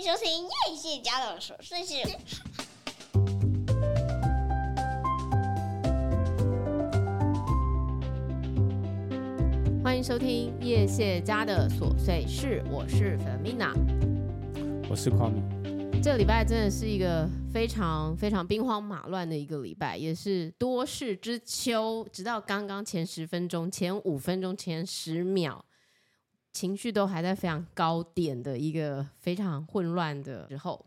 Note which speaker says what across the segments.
Speaker 1: 迎收听叶谢家的琐碎事。
Speaker 2: 欢迎收听叶谢家的琐碎事，我是 Fermina，
Speaker 3: 我是匡明。
Speaker 2: 这个礼拜真的是一个非常非常兵荒马乱的一个礼拜，也是多事之秋。直到刚刚前十分钟、前五分钟、前十秒，情绪都还在非常高点的一个非常混乱的时候。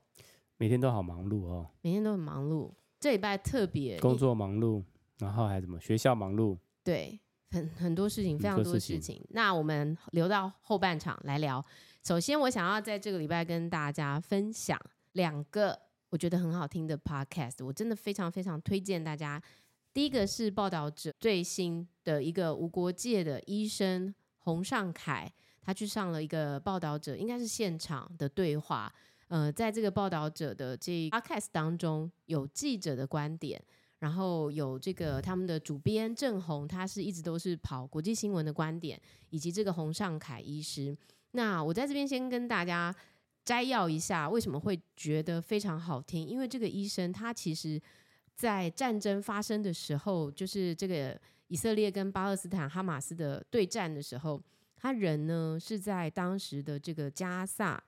Speaker 3: 每天都好忙碌哦，
Speaker 2: 每天都很忙碌。这礼拜特别
Speaker 3: 工作忙碌，然后还什么学校忙碌，
Speaker 2: 对，很很多事情，非常多事情。事情那我们留到后半场来聊。首先，我想要在这个礼拜跟大家分享。两个我觉得很好听的 podcast，我真的非常非常推荐大家。第一个是报道者最新的一个无国界的医生洪尚凯，他去上了一个报道者，应该是现场的对话。呃，在这个报道者的这 podcast 当中，有记者的观点，然后有这个他们的主编郑红，他是一直都是跑国际新闻的观点，以及这个洪尚凯医师。那我在这边先跟大家。摘要一下，为什么会觉得非常好听？因为这个医生他其实，在战争发生的时候，就是这个以色列跟巴勒斯坦哈马斯的对战的时候，他人呢是在当时的这个加萨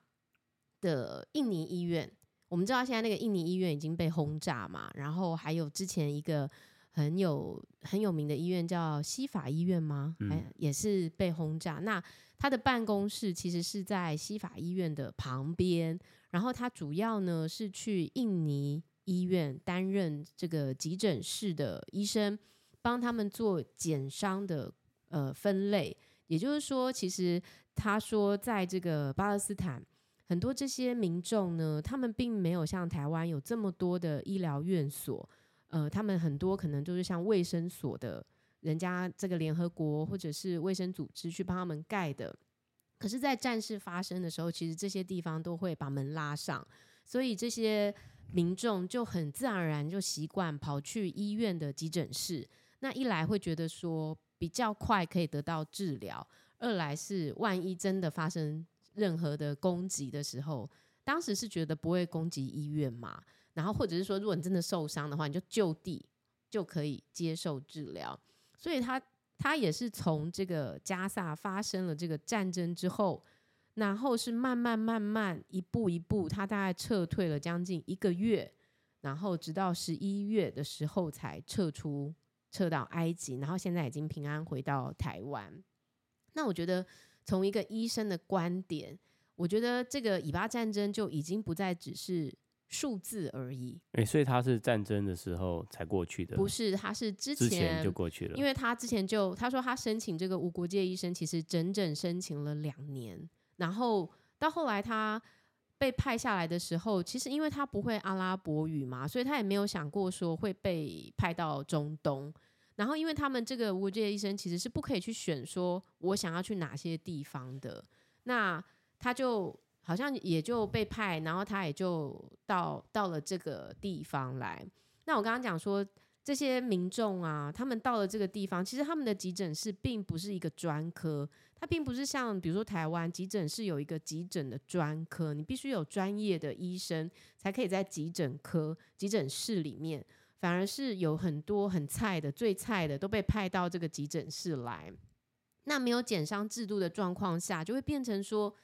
Speaker 2: 的印尼医院。我们知道现在那个印尼医院已经被轰炸嘛，然后还有之前一个很有很有名的医院叫西法医院吗？嗯，也是被轰炸。那他的办公室其实是在西法医院的旁边，然后他主要呢是去印尼医院担任这个急诊室的医生，帮他们做减伤的呃分类。也就是说，其实他说，在这个巴勒斯坦，很多这些民众呢，他们并没有像台湾有这么多的医疗院所，呃，他们很多可能就是像卫生所的。人家这个联合国或者是卫生组织去帮他们盖的，可是，在战事发生的时候，其实这些地方都会把门拉上，所以这些民众就很自然而然就习惯跑去医院的急诊室。那一来会觉得说比较快可以得到治疗，二来是万一真的发生任何的攻击的时候，当时是觉得不会攻击医院嘛，然后或者是说，如果你真的受伤的话，你就就地就可以接受治疗。所以他他也是从这个加萨发生了这个战争之后，然后是慢慢慢慢一步一步，他大概撤退了将近一个月，然后直到十一月的时候才撤出，撤到埃及，然后现在已经平安回到台湾。那我觉得从一个医生的观点，我觉得这个以巴战争就已经不再只是。数字而已。
Speaker 3: 哎、欸，所以他是战争的时候才过去的？
Speaker 2: 不是，他是之前，之前
Speaker 3: 就过去了。
Speaker 2: 因为他之前就他说他申请这个无国界医生，其实整整申请了两年。然后到后来他被派下来的时候，其实因为他不会阿拉伯语嘛，所以他也没有想过说会被派到中东。然后因为他们这个无国界医生其实是不可以去选说我想要去哪些地方的，那他就。好像也就被派，然后他也就到到了这个地方来。那我刚刚讲说，这些民众啊，他们到了这个地方，其实他们的急诊室并不是一个专科，它并不是像比如说台湾急诊室有一个急诊的专科，你必须有专业的医生才可以在急诊科急诊室里面，反而是有很多很菜的、最菜的都被派到这个急诊室来。那没有减伤制度的状况下，就会变成说。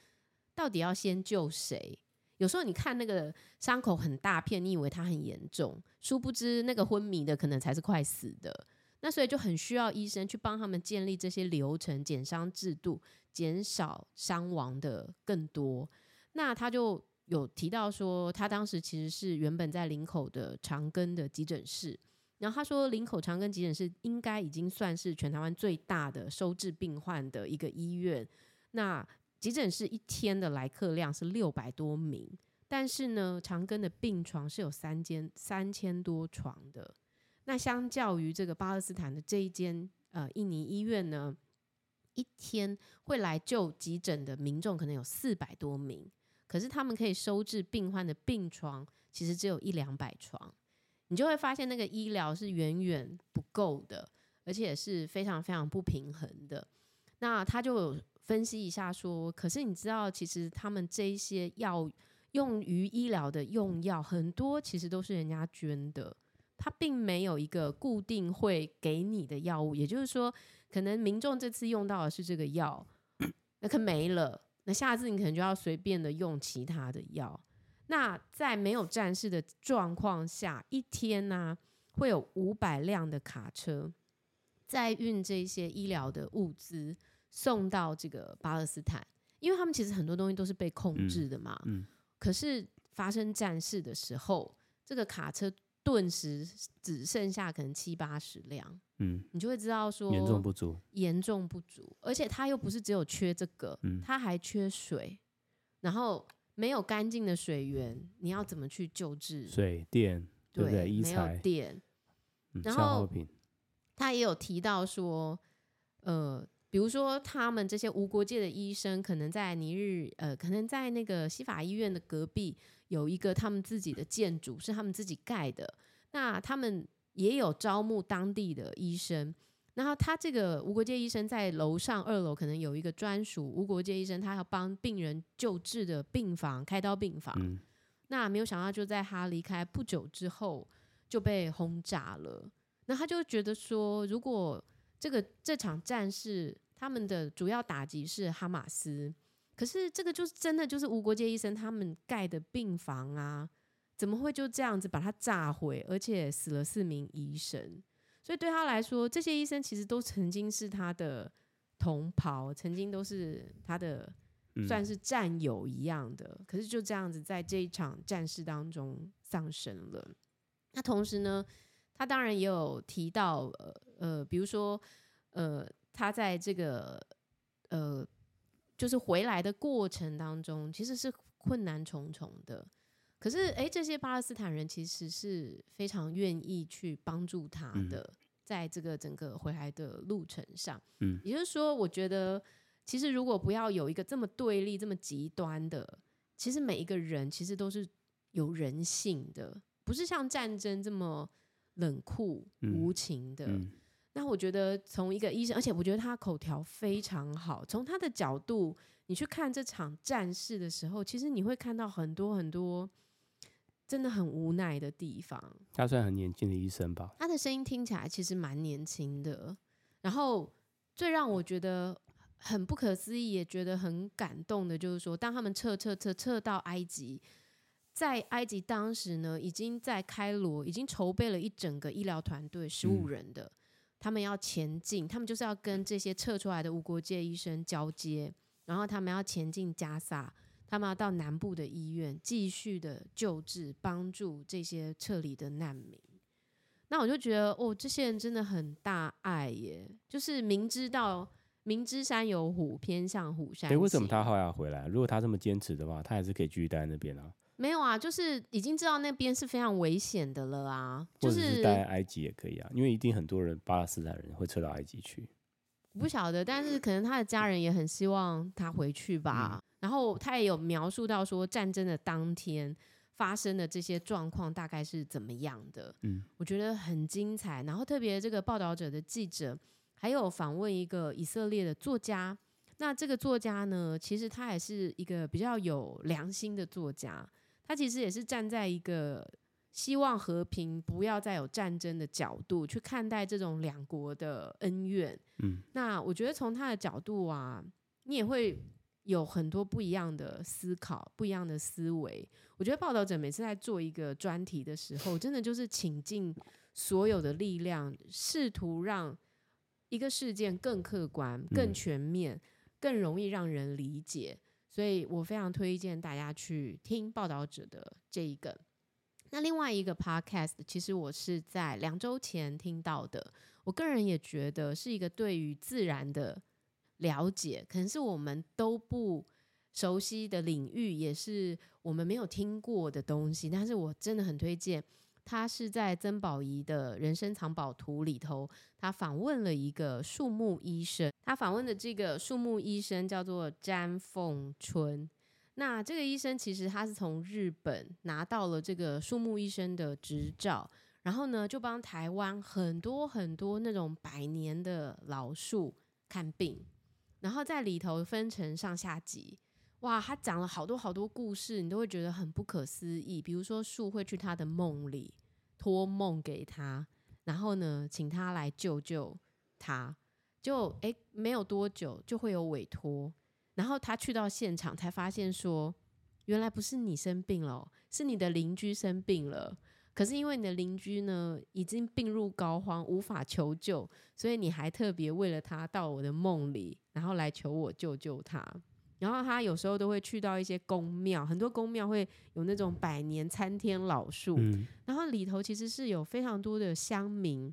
Speaker 2: 到底要先救谁？有时候你看那个伤口很大片，你以为他很严重，殊不知那个昏迷的可能才是快死的。那所以就很需要医生去帮他们建立这些流程、减伤制度，减少伤亡的更多。那他就有提到说，他当时其实是原本在林口的长庚的急诊室，然后他说林口长庚急诊室应该已经算是全台湾最大的收治病患的一个医院。那急诊室一天的来客量是六百多名，但是呢，长庚的病床是有三间三千多床的。那相较于这个巴勒斯坦的这一间呃印尼医院呢，一天会来就急诊的民众可能有四百多名，可是他们可以收治病患的病床其实只有一两百床，你就会发现那个医疗是远远不够的，而且是非常非常不平衡的。那他就分析一下说，可是你知道，其实他们这些药用于医疗的用药，很多其实都是人家捐的，他并没有一个固定会给你的药物。也就是说，可能民众这次用到的是这个药，那可没了，那下次你可能就要随便的用其他的药。那在没有战事的状况下，一天呢、啊、会有五百辆的卡车在运这些医疗的物资送到这个巴勒斯坦，因为他们其实很多东西都是被控制的嘛。嗯嗯可是发生战事的时候，这个卡车顿时只剩下可能七八十辆，嗯，你就会知道说
Speaker 3: 严重不足，
Speaker 2: 严重不足，而且它又不是只有缺这个，嗯，它还缺水，然后没有干净的水源，你要怎么去救治？
Speaker 3: 水电对不对？
Speaker 2: 没有电，然后他也有提到说，呃。比如说，他们这些无国界的医生，可能在尼日，呃，可能在那个西法医院的隔壁有一个他们自己的建筑，是他们自己盖的。那他们也有招募当地的医生。然后他这个无国界医生在楼上二楼可能有一个专属无国界医生，他要帮病人救治的病房，开刀病房。嗯。那没有想到，就在他离开不久之后就被轰炸了。那他就觉得说，如果这个这场战事，他们的主要打击是哈马斯，可是这个就是真的就是无国界医生他们盖的病房啊，怎么会就这样子把它炸毁，而且死了四名医生？所以对他来说，这些医生其实都曾经是他的同袍，曾经都是他的算是战友一样的，可是就这样子在这一场战事当中丧生了。那同时呢，他当然也有提到，呃呃，比如说呃。他在这个呃，就是回来的过程当中，其实是困难重重的。可是，哎，这些巴勒斯坦人其实是非常愿意去帮助他的，嗯、在这个整个回来的路程上。嗯，也就是说，我觉得，其实如果不要有一个这么对立、这么极端的，其实每一个人其实都是有人性的，不是像战争这么冷酷无情的。嗯嗯那我觉得从一个医生，而且我觉得他口条非常好。从他的角度，你去看这场战事的时候，其实你会看到很多很多真的很无奈的地方。
Speaker 3: 他算很年轻的医生吧？
Speaker 2: 他的声音听起来其实蛮年轻的。然后最让我觉得很不可思议，也觉得很感动的，就是说，当他们撤撤撤撤到埃及，在埃及当时呢，已经在开罗已经筹备了一整个医疗团队，十五人的。嗯他们要前进，他们就是要跟这些撤出来的无国界医生交接，然后他们要前进加萨，他们要到南部的医院继续的救治，帮助这些撤离的难民。那我就觉得，哦，这些人真的很大爱耶，就是明知道明知山有虎，偏向虎山。哎，
Speaker 3: 为什么他后来要回来？如果他这么坚持的话，他还是可以继续待在那边啊。
Speaker 2: 没有啊，就是已经知道那边是非常危险的了啊。就是、
Speaker 3: 或者是待在埃及也可以啊，因为一定很多人巴勒斯坦人会撤到埃及去。
Speaker 2: 我不晓得，但是可能他的家人也很希望他回去吧。嗯、然后他也有描述到说，战争的当天发生的这些状况大概是怎么样的。嗯，我觉得很精彩。然后特别这个报道者的记者还有访问一个以色列的作家。那这个作家呢，其实他也是一个比较有良心的作家。他其实也是站在一个希望和平、不要再有战争的角度去看待这种两国的恩怨。嗯，那我觉得从他的角度啊，你也会有很多不一样的思考、不一样的思维。我觉得报道者每次在做一个专题的时候，真的就是倾尽所有的力量，试图让一个事件更客观、更全面、更容易让人理解。所以我非常推荐大家去听报道者的这一个。那另外一个 podcast，其实我是在两周前听到的。我个人也觉得是一个对于自然的了解，可能是我们都不熟悉的领域，也是我们没有听过的东西。但是我真的很推荐。他是在曾宝仪的人生藏宝图里头，他访问了一个树木医生。他访问的这个树木医生叫做詹凤春。那这个医生其实他是从日本拿到了这个树木医生的执照，然后呢就帮台湾很多很多那种百年的老树看病，然后在里头分成上下级。哇，他讲了好多好多故事，你都会觉得很不可思议。比如说，树会去他的梦里托梦给他，然后呢，请他来救救他。就诶，没有多久就会有委托，然后他去到现场才发现说，原来不是你生病了，是你的邻居生病了。可是因为你的邻居呢已经病入膏肓，无法求救，所以你还特别为了他到我的梦里，然后来求我救救他。然后他有时候都会去到一些宫庙，很多宫庙会有那种百年参天老树，嗯、然后里头其实是有非常多的乡民，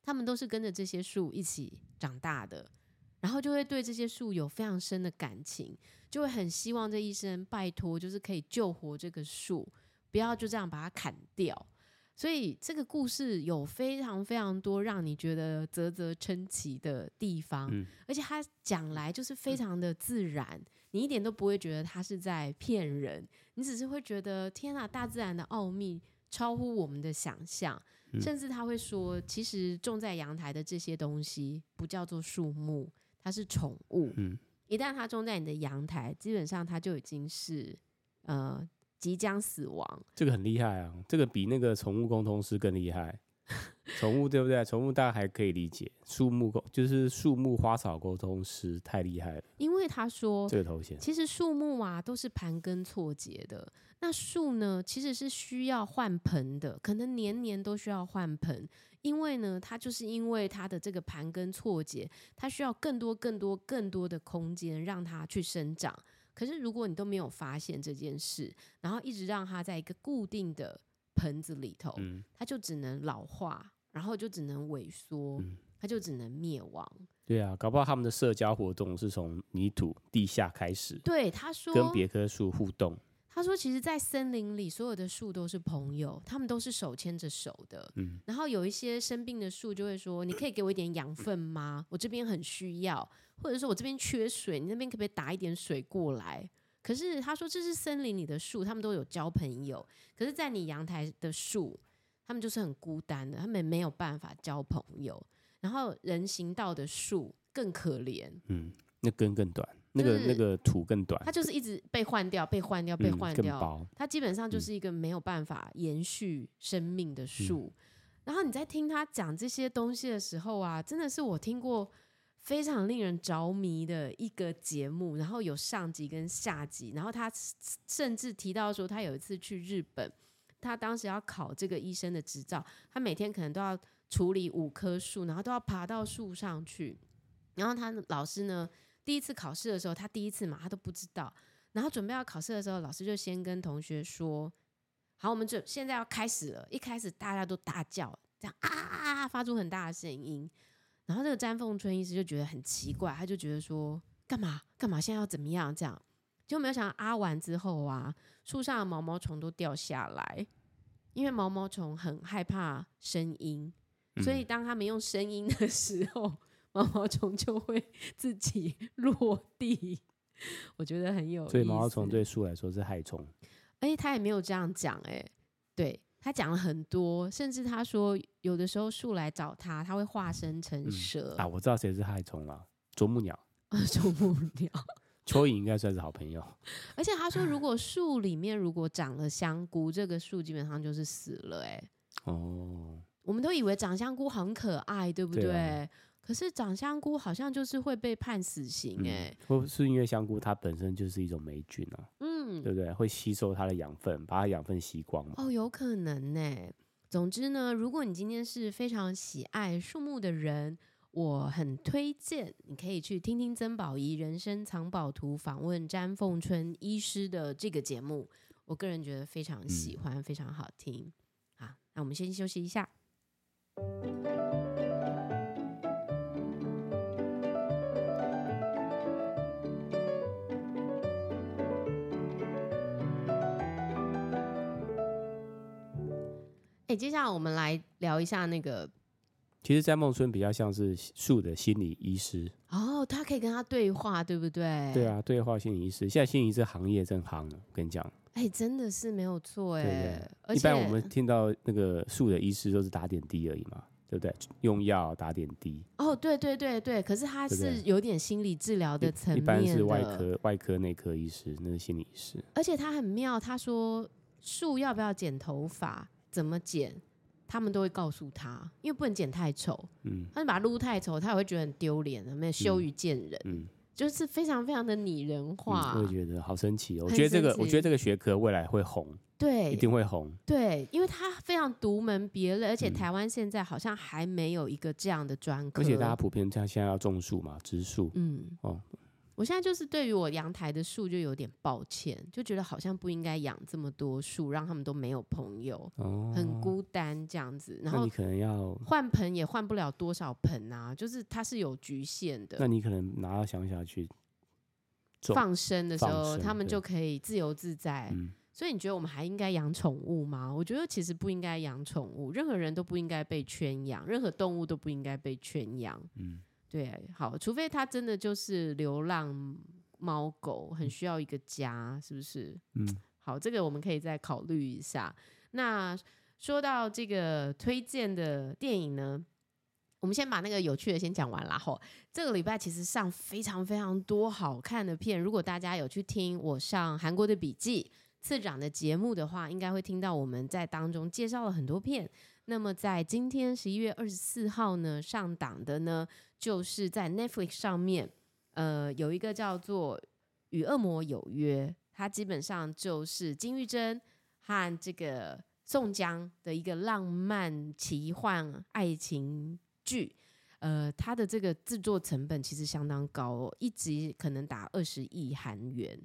Speaker 2: 他们都是跟着这些树一起长大的，然后就会对这些树有非常深的感情，就会很希望这一生拜托，就是可以救活这个树，不要就这样把它砍掉。所以这个故事有非常非常多让你觉得啧啧称奇的地方，嗯、而且他讲来就是非常的自然，嗯、你一点都不会觉得他是在骗人，你只是会觉得天哪，大自然的奥秘超乎我们的想象，嗯、甚至他会说，其实种在阳台的这些东西不叫做树木，它是宠物。嗯、一旦它种在你的阳台，基本上它就已经是呃。即将死亡，
Speaker 3: 这个很厉害啊！这个比那个宠物沟通师更厉害。宠物对不对？宠物大家还可以理解，树木沟就是树木花草沟通师太厉害了。
Speaker 2: 因为他说
Speaker 3: 这个头衔，
Speaker 2: 其实树木啊都是盘根错节的。那树呢，其实是需要换盆的，可能年年都需要换盆，因为呢，它就是因为它的这个盘根错节，它需要更多、更多、更多的空间让它去生长。可是，如果你都没有发现这件事，然后一直让它在一个固定的盆子里头，嗯、它就只能老化，然后就只能萎缩，嗯、它就只能灭亡。
Speaker 3: 对啊，搞不好他们的社交活动是从泥土地下开始。
Speaker 2: 对，他说
Speaker 3: 跟别棵树互动。
Speaker 2: 他说：“其实，在森林里，所有的树都是朋友，他们都是手牵着手的。嗯，然后有一些生病的树就会说：‘你可以给我一点养分吗？我这边很需要，或者说我这边缺水，你那边可不可以打一点水过来？’可是他说，这是森林里的树，他们都有交朋友。可是，在你阳台的树，他们就是很孤单的，他们没有办法交朋友。然后，人行道的树更可怜。嗯，
Speaker 3: 那根更短。”那个那个土更短，
Speaker 2: 它就是一直被换掉，被换掉，被换掉。它基本上就是一个没有办法延续生命的树。然后你在听他讲这些东西的时候啊，真的是我听过非常令人着迷的一个节目。然后有上集跟下集，然后他甚至提到说，他有一次去日本，他当时要考这个医生的执照，他每天可能都要处理五棵树，然后都要爬到树上去。然后他老师呢，第一次考试的时候，他第一次嘛，他都不知道。然后准备要考试的时候，老师就先跟同学说：“好，我们就现在要开始了。”一开始大家都大叫，这样啊，发出很大的声音。然后这个詹凤春医师就觉得很奇怪，他就觉得说：“干嘛干嘛？现在要怎么样？”这样就没有想到啊完之后啊，树上的毛毛虫都掉下来，因为毛毛虫很害怕声音，所以当他们用声音的时候。毛毛虫就会自己 落地，我觉得很有。
Speaker 3: 所以毛毛虫对树来说是害虫。
Speaker 2: 哎，他也没有这样讲，哎，对，他讲了很多，甚至他说有的时候树来找他，他会化身成蛇。
Speaker 3: 嗯、啊，我知道谁是害虫了，啄木鸟。
Speaker 2: 啄木鸟，
Speaker 3: 蚯蚓应该算是好朋友。
Speaker 2: 而且他说，如果树里面如果长了香菇，这个树基本上就是死了。哎，哦，我们都以为长香菇很可爱，对不对？对可是长香菇好像就是会被判死刑哎、欸，
Speaker 3: 或、嗯、是因为香菇它本身就是一种霉菌啊，嗯，对不对？会吸收它的养分，把它养分吸光嘛。
Speaker 2: 哦，有可能呢、欸。总之呢，如果你今天是非常喜爱树木的人，我很推荐你可以去听听曾宝仪人生藏宝图访问詹凤春医师的这个节目。我个人觉得非常喜欢，嗯、非常好听。好，那我们先休息一下。接下来我们来聊一下那个。
Speaker 3: 其实在梦村比较像是树的心理医师
Speaker 2: 哦，他可以跟他对话，对不对？
Speaker 3: 对啊，对话心理医师，现在心理医师行业正夯，我跟你讲。
Speaker 2: 哎，真的是没有错哎。
Speaker 3: 对对对，一般我们听到那个树的医师都是打点滴而已嘛。对不对？用药打点滴。
Speaker 2: 哦，对对对对，可是他是有点心理治疗的层面的。
Speaker 3: 一般是外科、外科内科医师，那是心理医师。
Speaker 2: 而且他很妙，他说树要不要剪头发，怎么剪，他们都会告诉他，因为不能剪太丑。嗯，他就把它撸太丑，他也会觉得很丢脸，没有羞于见人。嗯。嗯就是非常非常的拟人化，
Speaker 3: 我也觉得好神奇哦。我觉得这个，我觉得这个学科未来会红，
Speaker 2: 对，
Speaker 3: 一定会红。
Speaker 2: 对，因为它非常独门别类，而且台湾现在好像还没有一个这样的专科。
Speaker 3: 而且大家普遍像现在要种树嘛，植树，嗯，哦。
Speaker 2: 我现在就是对于我阳台的树就有点抱歉，就觉得好像不应该养这么多树，让他们都没有朋友，哦、很孤单这样子。然后你可能要换盆也换不了多少盆啊，就是它是有局限的。
Speaker 3: 那你可能拿到乡下去
Speaker 2: 放生的时候，他们就可以自由自在。嗯、所以你觉得我们还应该养宠物吗？我觉得其实不应该养宠物，任何人都不应该被圈养，任何动物都不应该被圈养。嗯。对，好，除非它真的就是流浪猫狗，很需要一个家，是不是？嗯，好，这个我们可以再考虑一下。那说到这个推荐的电影呢，我们先把那个有趣的先讲完了。吼，这个礼拜其实上非常非常多好看的片，如果大家有去听我上韩国的笔记次长的节目的话，应该会听到我们在当中介绍了很多片。那么在今天十一月二十四号呢，上档的呢，就是在 Netflix 上面，呃，有一个叫做《与恶魔有约》，它基本上就是金裕贞和这个宋江的一个浪漫奇幻爱情剧。呃，它的这个制作成本其实相当高哦，一集可能达二十亿韩元，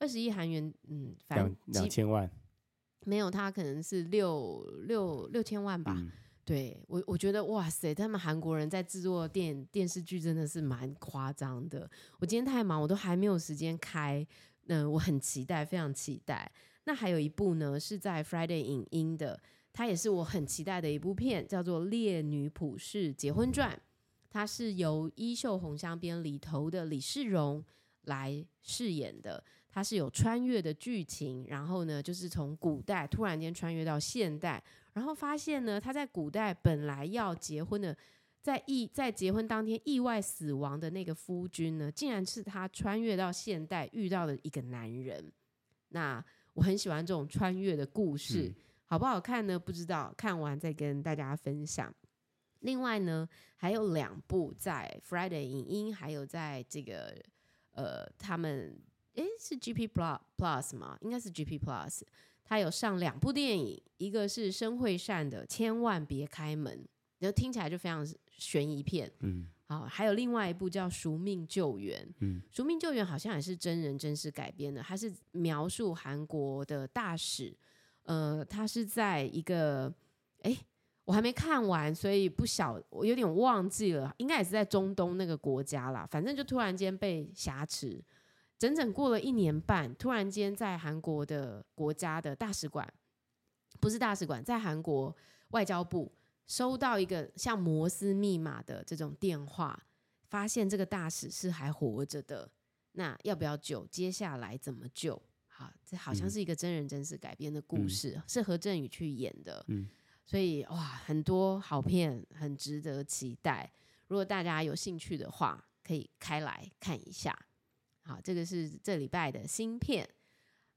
Speaker 2: 二十亿韩元，嗯，反正
Speaker 3: 两两千万。
Speaker 2: 没有，他可能是六六六千万吧。嗯、对我，我觉得哇塞，他们韩国人在制作电电视剧真的是蛮夸张的。我今天太忙，我都还没有时间开。嗯、呃，我很期待，非常期待。那还有一部呢，是在 Friday 影音的，它也是我很期待的一部片，叫做《烈女普世结婚传》。它是由《衣袖红香边》里头的李世荣来饰演的。它是有穿越的剧情，然后呢，就是从古代突然间穿越到现代，然后发现呢，他在古代本来要结婚的，在意在结婚当天意外死亡的那个夫君呢，竟然是他穿越到现代遇到的一个男人。那我很喜欢这种穿越的故事，嗯、好不好看呢？不知道，看完再跟大家分享。另外呢，还有两部在 Friday 影音，还有在这个呃他们。诶，是 GP Plus Plus 吗？应该是 GP Plus。他有上两部电影，一个是申惠善的《千万别开门》，然后听起来就非常悬疑片。嗯，好，还有另外一部叫《赎命救援》。嗯，《赎命救援》好像也是真人真事改编的，它是描述韩国的大使。呃，他是在一个，诶，我还没看完，所以不晓，我有点忘记了，应该也是在中东那个国家啦。反正就突然间被挟持。整整过了一年半，突然间在韩国的国家的大使馆，不是大使馆，在韩国外交部收到一个像摩斯密码的这种电话，发现这个大使是还活着的。那要不要救？接下来怎么救？好，这好像是一个真人真事改编的故事，嗯、是何振宇去演的。嗯、所以哇，很多好片，很值得期待。如果大家有兴趣的话，可以开来看一下。好，这个是这礼拜的芯片。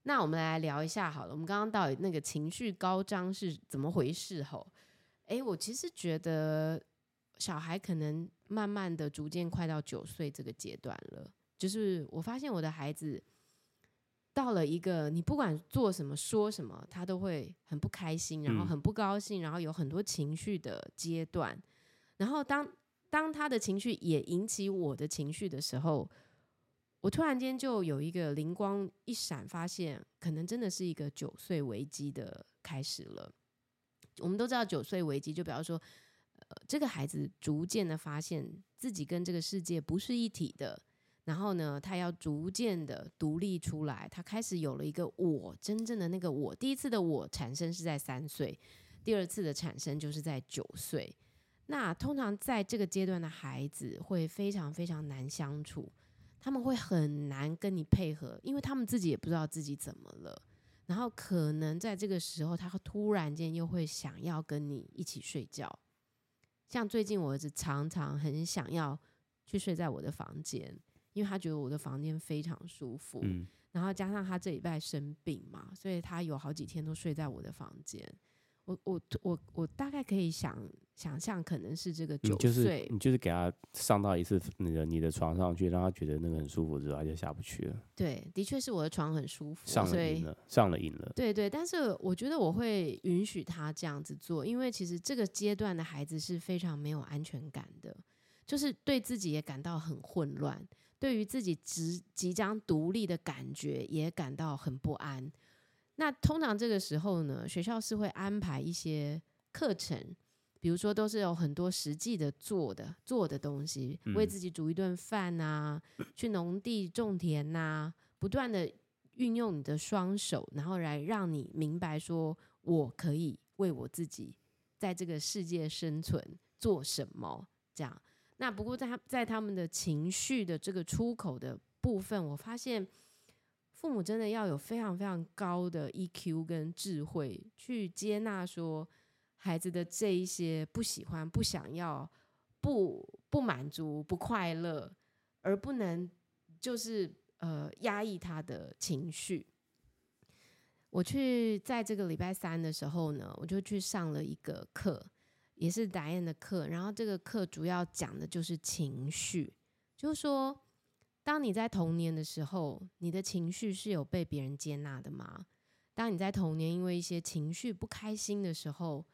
Speaker 2: 那我们来聊一下好了。我们刚刚到底那个情绪高涨是怎么回事？吼，诶，我其实觉得小孩可能慢慢的逐渐快到九岁这个阶段了。就是我发现我的孩子到了一个你不管做什么说什么，他都会很不开心，然后很不高兴，然后有很多情绪的阶段。然后当当他的情绪也引起我的情绪的时候。我突然间就有一个灵光一闪，发现可能真的是一个九岁危机的开始了。我们都知道九岁危机，就比方说，呃，这个孩子逐渐的发现自己跟这个世界不是一体的，然后呢，他要逐渐的独立出来，他开始有了一个我，真正的那个我。第一次的我产生是在三岁，第二次的产生就是在九岁。那通常在这个阶段的孩子会非常非常难相处。他们会很难跟你配合，因为他们自己也不知道自己怎么了。然后可能在这个时候，他突然间又会想要跟你一起睡觉。像最近我儿子常常很想要去睡在我的房间，因为他觉得我的房间非常舒服。
Speaker 3: 嗯，
Speaker 2: 然后加上他这礼拜生病嘛，所以他有好几天都睡在我的房间。我我我我大概可以想想象，可能是这个九岁，
Speaker 3: 就是你就是给他上到一次你的你的床上去，让他觉得那个很舒服之后，他就下不去了。
Speaker 2: 对，的确是我的床很舒服，
Speaker 3: 上了瘾了，上了瘾了。
Speaker 2: 对对，但是我觉得我会允许他这样子做，因为其实这个阶段的孩子是非常没有安全感的，就是对自己也感到很混乱，对于自己即即将独立的感觉也感到很不安。那通常这个时候呢，学校是会安排一些课程，比如说都是有很多实际的做的做的东西，为自己煮一顿饭啊，去农地种田呐、啊，不断的运用你的双手，然后来让你明白说，我可以为我自己在这个世界生存做什么。这样，那不过在他在他们的情绪的这个出口的部分，我发现。父母真的要有非常非常高的 EQ 跟智慧，去接纳说孩子的这一些不喜欢、不想要、不不满足、不快乐，而不能就是呃压抑他的情绪。我去在这个礼拜三的时候呢，我就去上了一个课，也是达燕的课，然后这个课主要讲的就是情绪，就是说。当你在童年的时候，你的情绪是有被别人接纳的吗？当你在童年因为一些情绪不开心的时候，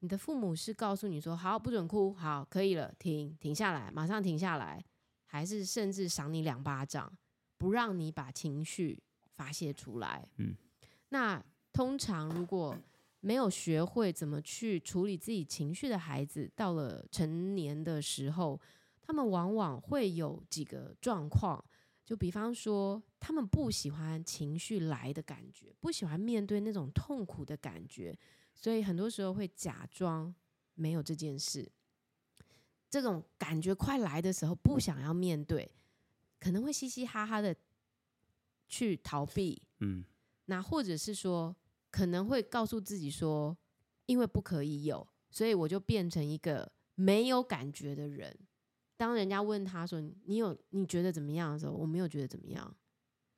Speaker 2: 你的父母是告诉你说：“好，不准哭，好，可以了，停，停下来，马上停下来。”还是甚至赏你两巴掌，不让你把情绪发泄出来？嗯，那通常如果没有学会怎么去处理自己情绪的孩子，到了成年的时候，他们往往会有几个状况，就比方说，他们不喜欢情绪来的感觉，不喜欢面对那种痛苦的感觉，所以很多时候会假装没有这件事。这种感觉快来的时候，不想要面对，可能会嘻嘻哈哈的去逃避。嗯，那或者是说，可能会告诉自己说，因为不可以有，所以我就变成一个没有感觉的人。当人家问他说：“你有你觉得怎么样的时候，我没有觉得怎么样，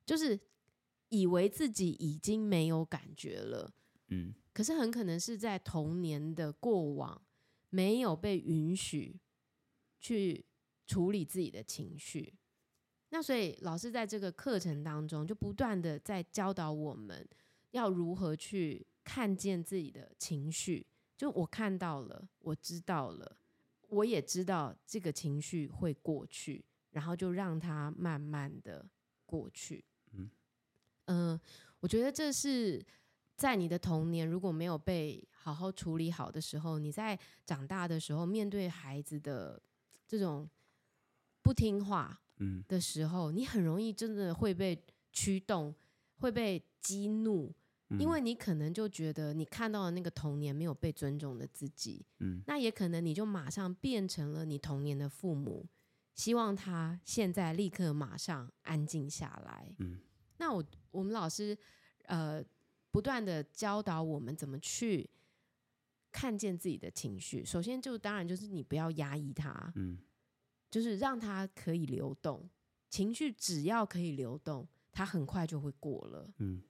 Speaker 2: 就是以为自己已经没有感觉了。嗯，可是很可能是在童年的过往没有被允许去处理自己的情绪。那所以老师在这个课程当中就不断的在教导我们要如何去看见自己的情绪。就我看到了，我知道了。”我也知道这个情绪会过去，然后就让它慢慢的过去。嗯，呃，我觉得这是在你的童年如果没有被好好处理好的时候，你在长大的时候面对孩子的这种不听话的时候，嗯，你很容易真的会被驱动，会被激怒。因为你可能就觉得你看到的那个童年没有被尊重的自己，嗯，那也可能你就马上变成了你童年的父母，希望他现在立刻马上安静下来，嗯，那我我们老师呃不断的教导我们怎么去看见自己的情绪，首先就当然就是你不要压抑它，嗯，就是让它可以流动，情绪只要可以流动，它很快就会过了，嗯。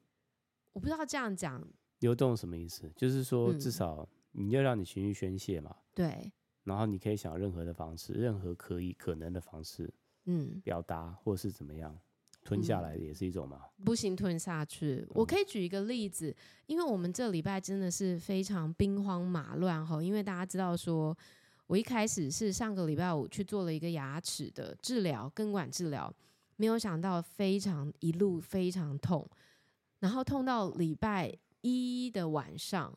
Speaker 2: 我不知道这样讲。
Speaker 3: 流动什么意思，就是说至少你要让你情绪宣泄嘛，嗯、
Speaker 2: 对，
Speaker 3: 然后你可以想任何的方式，任何可以可能的方式，嗯，表达或是怎么样吞下来也是一种嘛，
Speaker 2: 嗯、不行吞下去。我可以举一个例子，因为我们这礼拜真的是非常兵荒马乱哈，因为大家知道说，我一开始是上个礼拜五去做了一个牙齿的治疗，根管治疗，没有想到非常一路非常痛。然后痛到礼拜一的晚上，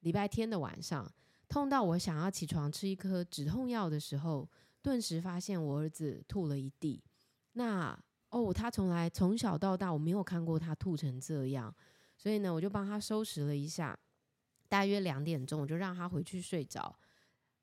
Speaker 2: 礼拜天的晚上，痛到我想要起床吃一颗止痛药的时候，顿时发现我儿子吐了一地。那哦，他从来从小到大我没有看过他吐成这样，所以呢，我就帮他收拾了一下。大约两点钟，我就让他回去睡着。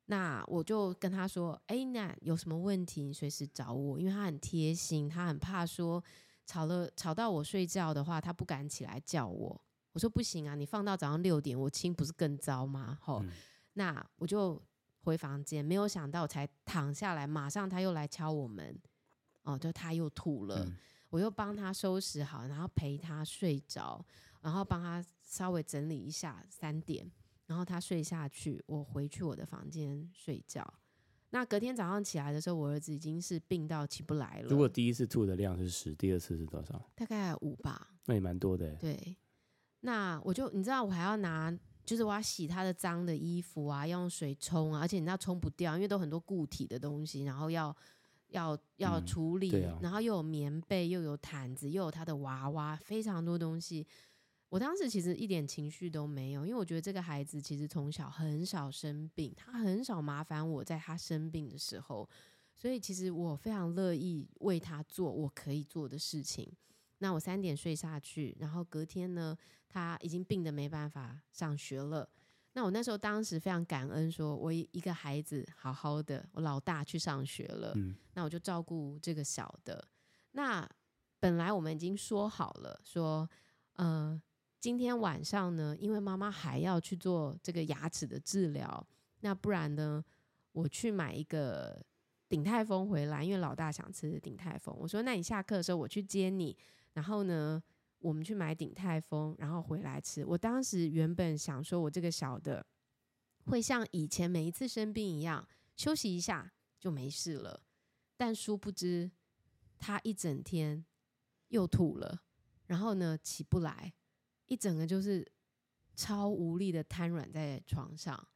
Speaker 2: 那我就跟他说：“哎，那有什么问题，你随时找我，因为他很贴心，他很怕说。”吵了吵到我睡觉的话，他不敢起来叫我。我说不行啊，你放到早上六点，我亲不是更糟吗？吼、嗯，那我就回房间，没有想到我才躺下来，马上他又来敲我门，哦，就他又吐了，嗯、我又帮他收拾好，然后陪他睡着，然后帮他稍微整理一下，三点，然后他睡下去，我回去我的房间睡觉。那隔天早上起来的时候，我儿子已经是病到起不来了。
Speaker 3: 如果第一次吐的量是十，第二次是多少？
Speaker 2: 大概五吧。
Speaker 3: 那也蛮多的。
Speaker 2: 对。那我就你知道，我还要拿，就是我要洗他的脏的衣服啊，要用水冲啊，而且你知道冲不掉，因为都很多固体的东西，然后要要要处理，
Speaker 3: 嗯啊、
Speaker 2: 然后又有棉被，又有毯子，又有他的娃娃，非常多东西。我当时其实一点情绪都没有，因为我觉得这个孩子其实从小很少生病，他很少麻烦我在他生病的时候，所以其实我非常乐意为他做我可以做的事情。那我三点睡下去，然后隔天呢，他已经病的没办法上学了。那我那时候当时非常感恩，说我一个孩子好好的，我老大去上学了，
Speaker 3: 嗯，
Speaker 2: 那我就照顾这个小的。那本来我们已经说好了，说呃。今天晚上呢，因为妈妈还要去做这个牙齿的治疗，那不然呢，我去买一个鼎泰丰回来，因为老大想吃鼎泰丰。我说，那你下课的时候我去接你，然后呢，我们去买鼎泰丰，然后回来吃。我当时原本想说，我这个小的会像以前每一次生病一样休息一下就没事了，但殊不知他一整天又吐了，然后呢，起不来。一整个就是超无力的瘫软在床上，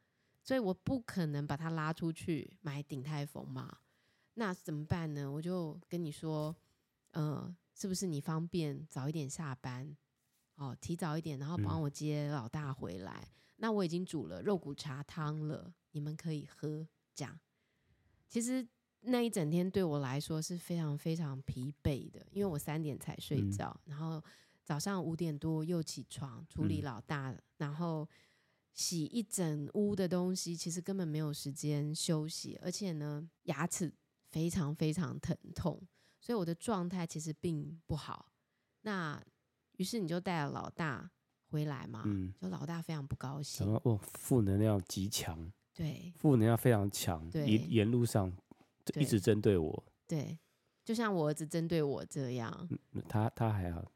Speaker 2: 所以我不可能把他拉出去买鼎泰丰嘛。那怎么办呢？我就跟你说，呃，是不是你方便早一点下班？哦，提早一点，然后帮我接老大回来。嗯、那我已经煮了肉骨茶汤了，你们可以喝。这样，其实那一整天对我来说是非常非常疲惫的，因为我三点才睡觉，嗯、然后。早上五点多又起床处理老大，嗯、然后洗一整屋的东西，其实根本没有时间休息，而且呢，牙齿非常非常疼痛，所以我的状态其实并不好。那于是你就带了老大回来嘛，嗯、就老大非常不高兴，
Speaker 3: 哦，负能量极强，
Speaker 2: 对，
Speaker 3: 负能量非常强，
Speaker 2: 对，
Speaker 3: 沿沿路上一直针对我，
Speaker 2: 对，就像我儿子针对我这样，
Speaker 3: 嗯、他他还好。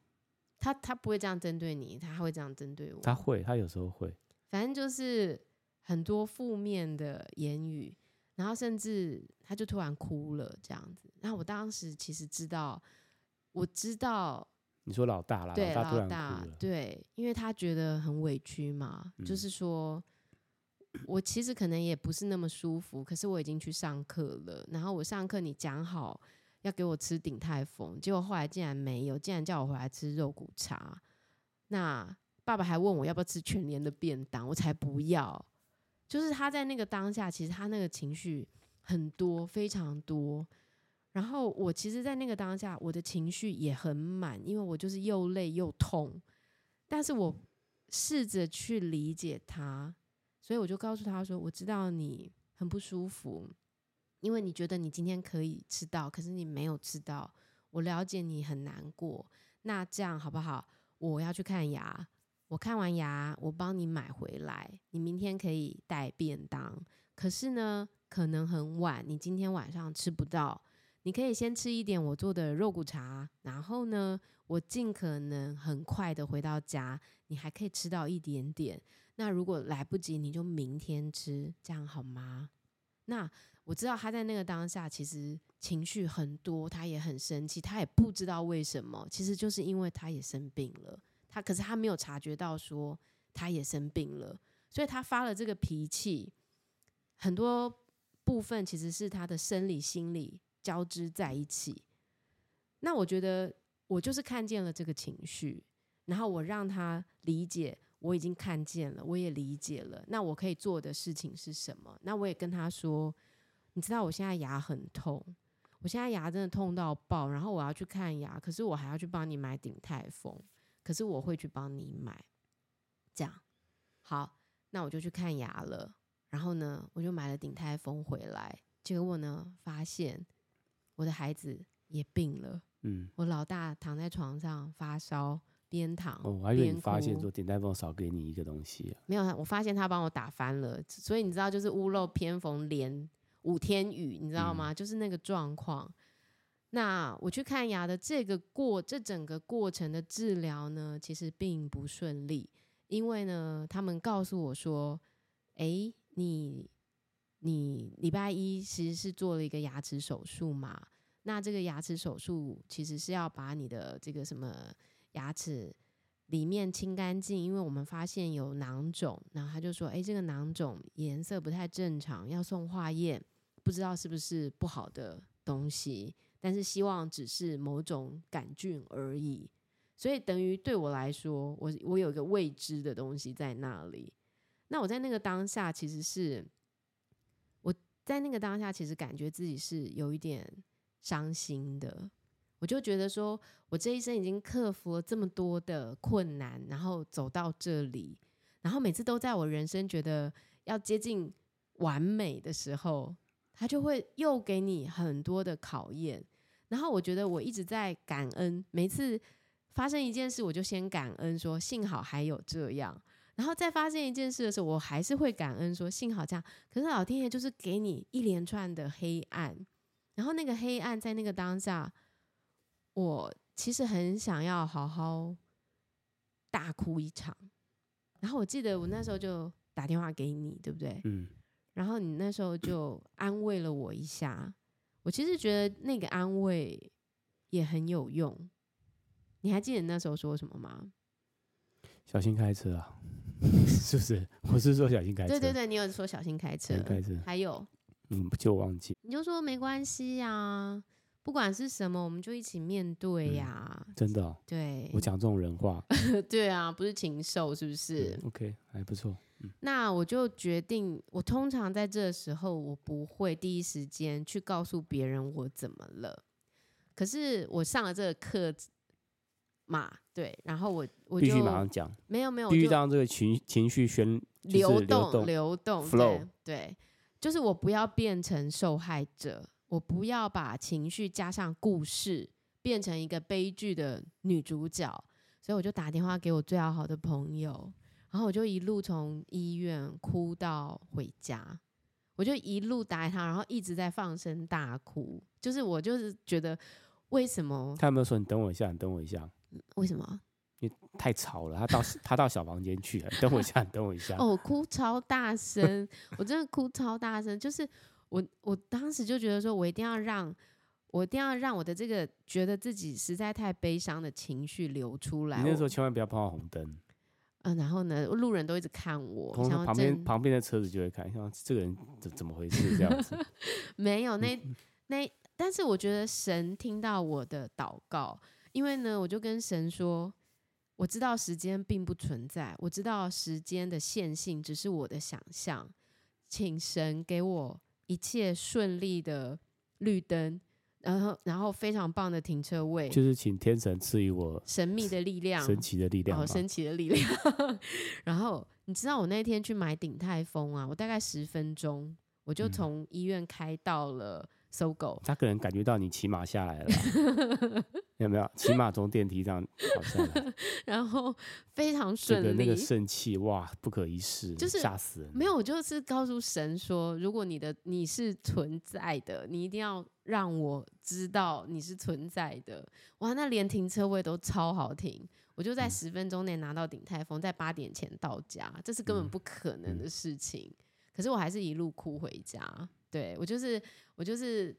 Speaker 2: 他他不会这样针对你，他会这样针对我。
Speaker 3: 他会，他有时候会。
Speaker 2: 反正就是很多负面的言语，然后甚至他就突然哭了这样子。然后我当时其实知道，我知道
Speaker 3: 你说老大啦，
Speaker 2: 对
Speaker 3: 老大突然
Speaker 2: 哭了，
Speaker 3: 老大，
Speaker 2: 对，因为他觉得很委屈嘛，嗯、就是说我其实可能也不是那么舒服，可是我已经去上课了，然后我上课你讲好。要给我吃鼎泰丰，结果后来竟然没有，竟然叫我回来吃肉骨茶。那爸爸还问我要不要吃全年的便当，我才不要。就是他在那个当下，其实他那个情绪很多，非常多。然后我其实，在那个当下，我的情绪也很满，因为我就是又累又痛。但是我试着去理解他，所以我就告诉他说：“我知道你很不舒服。”因为你觉得你今天可以吃到，可是你没有吃到，我了解你很难过。那这样好不好？我要去看牙，我看完牙，我帮你买回来，你明天可以带便当。可是呢，可能很晚，你今天晚上吃不到。你可以先吃一点我做的肉骨茶，然后呢，我尽可能很快的回到家，你还可以吃到一点点。那如果来不及，你就明天吃，这样好吗？那。我知道他在那个当下其实情绪很多，他也很生气，他也不知道为什么，其实就是因为他也生病了，他可是他没有察觉到说他也生病了，所以他发了这个脾气，很多部分其实是他的生理心理交织在一起。那我觉得我就是看见了这个情绪，然后我让他理解，我已经看见了，我也理解了，那我可以做的事情是什么？那我也跟他说。你知道我现在牙很痛，我现在牙真的痛到爆，然后我要去看牙，可是我还要去帮你买鼎泰丰，可是我会去帮你买，这样好，那我就去看牙了，然后呢，我就买了鼎泰丰回来，结果呢，发现我的孩子也病了，嗯，我老大躺在床上发烧，边躺。
Speaker 3: 哦，我还以为你发现说鼎泰丰少给你一个东西啊。
Speaker 2: 没有，我发现他帮我打翻了，所以你知道，就是屋漏偏逢连五天雨，你知道吗？嗯、就是那个状况。那我去看牙的这个过，这整个过程的治疗呢，其实并不顺利，因为呢，他们告诉我说，哎，你你礼拜一其实是做了一个牙齿手术嘛，那这个牙齿手术其实是要把你的这个什么牙齿里面清干净，因为我们发现有囊肿，然后他就说，哎，这个囊肿颜色不太正常，要送化验，不知道是不是不好的东西。但是希望只是某种杆菌而已，所以等于对我来说，我我有一个未知的东西在那里。那我在那个当下，其实是我在那个当下，其实感觉自己是有一点伤心的。我就觉得说，我这一生已经克服了这么多的困难，然后走到这里，然后每次都在我人生觉得要接近完美的时候，他就会又给你很多的考验。然后我觉得我一直在感恩，每次发生一件事，我就先感恩说幸好还有这样，然后再发生一件事的时候，我还是会感恩说幸好这样。可是老天爷就是给你一连串的黑暗，然后那个黑暗在那个当下，我其实很想要好好大哭一场。然后我记得我那时候就打电话给你，对不对？嗯。然后你那时候就安慰了我一下。我其实觉得那个安慰也很有用。你还记得你那时候说什么吗？
Speaker 3: 小心开车啊，是不是？我是说小心开车。
Speaker 2: 对对对，你有说小心开车。
Speaker 3: 开车。
Speaker 2: 还有，
Speaker 3: 嗯，就忘记。
Speaker 2: 你就说没关系呀，不管是什么，我们就一起面对呀。
Speaker 3: 嗯，真的哦？
Speaker 2: 对。
Speaker 3: 我讲这种人话。
Speaker 2: 对啊，不是禽兽，是不是？
Speaker 3: 嗯，OK，还不错。
Speaker 2: 那我就决定，我通常在这个时候，我不会第一时间去告诉别人我怎么了。可是我上了这个课嘛，对，然后我我就
Speaker 3: 必须马上讲，
Speaker 2: 没有没有，
Speaker 3: 必须让这个情情绪宣
Speaker 2: 流动流动
Speaker 3: flow，
Speaker 2: 对，对，就是我不要变成受害者，我不要把情绪加上故事，变成一个悲剧的女主角，所以我就打电话给我最要好的朋友。然后我就一路从医院哭到回家，我就一路打给他，然后一直在放声大哭。就是我就是觉得，为什么？
Speaker 3: 他有没有说你等我一下？你等我一下。
Speaker 2: 为什么？
Speaker 3: 因为太吵了，他到他到小房间去了。等我一下，你等我一下。
Speaker 2: 哦，哭超大声，我真的哭超大声。就是我我当时就觉得说，我一定要让我一定要让我的这个觉得自己实在太悲伤的情绪流出来。
Speaker 3: 你那时候千万不要碰到红灯。
Speaker 2: 嗯，然后呢，路人都一直看我，
Speaker 3: 旁边旁边的车子就会看，像这个人怎怎么回事这样子。
Speaker 2: 没有那那，但是我觉得神听到我的祷告，因为呢，我就跟神说，我知道时间并不存在，我知道时间的线性只是我的想象，请神给我一切顺利的绿灯。然后，然后非常棒的停车位，
Speaker 3: 就是请天神赐予我
Speaker 2: 神秘的力量，
Speaker 3: 神奇的力量，
Speaker 2: 好神奇的力量。然后你知道我那天去买鼎泰丰啊，我大概十分钟，我就从医院开到了 SOGO。他
Speaker 3: 可能感觉到你骑马下来了。有没有骑马从电梯上 跑下来？
Speaker 2: 然后非常顺利，
Speaker 3: 这个那个圣气哇，不可一世，
Speaker 2: 就是
Speaker 3: 吓死人。
Speaker 2: 没有，我就是告诉神说，如果你的你是存在的，你一定要让我知道你是存在的。哇，那连停车位都超好停，我就在十分钟内拿到顶泰丰，在八点前到家，这是根本不可能的事情。嗯、可是我还是一路哭回家，对，我就是我就是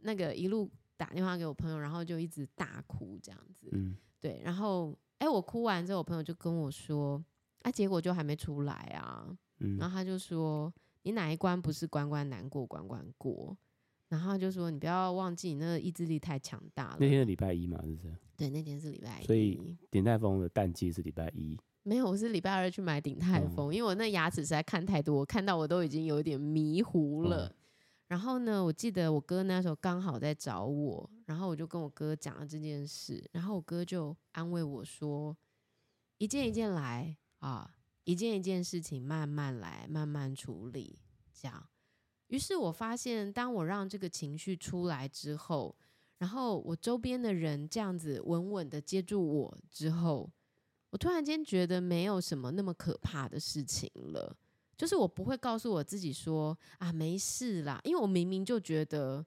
Speaker 2: 那个一路。打电话给我朋友，然后就一直大哭这样子，嗯，对，然后哎，我哭完之后，我朋友就跟我说，啊，结果就还没出来啊，嗯，然后他就说，你哪一关不是关关难过关关过？然后他就说，你不要忘记，你那个意志力太强大了。
Speaker 3: 那天是礼拜一嘛，是不是？
Speaker 2: 对，那天是礼拜一，
Speaker 3: 所以鼎泰丰的淡季是礼拜一。
Speaker 2: 没有，我是礼拜二去买鼎泰丰，嗯，因为我那牙齿实在看太多，我看到我都已经有点迷糊了。嗯然后呢，我记得我哥那时候刚好在找我，然后我就跟我哥讲了这件事，然后我哥就安慰我说：“一件一件来啊，一件一件事情慢慢来，慢慢处理。”这样，于是我发现，当我让这个情绪出来之后，然后我周边的人这样子稳稳的接住我之后，我突然间觉得没有什么那么可怕的事情了。就是我不会告诉我自己说啊，没事啦，因为我明明就觉得，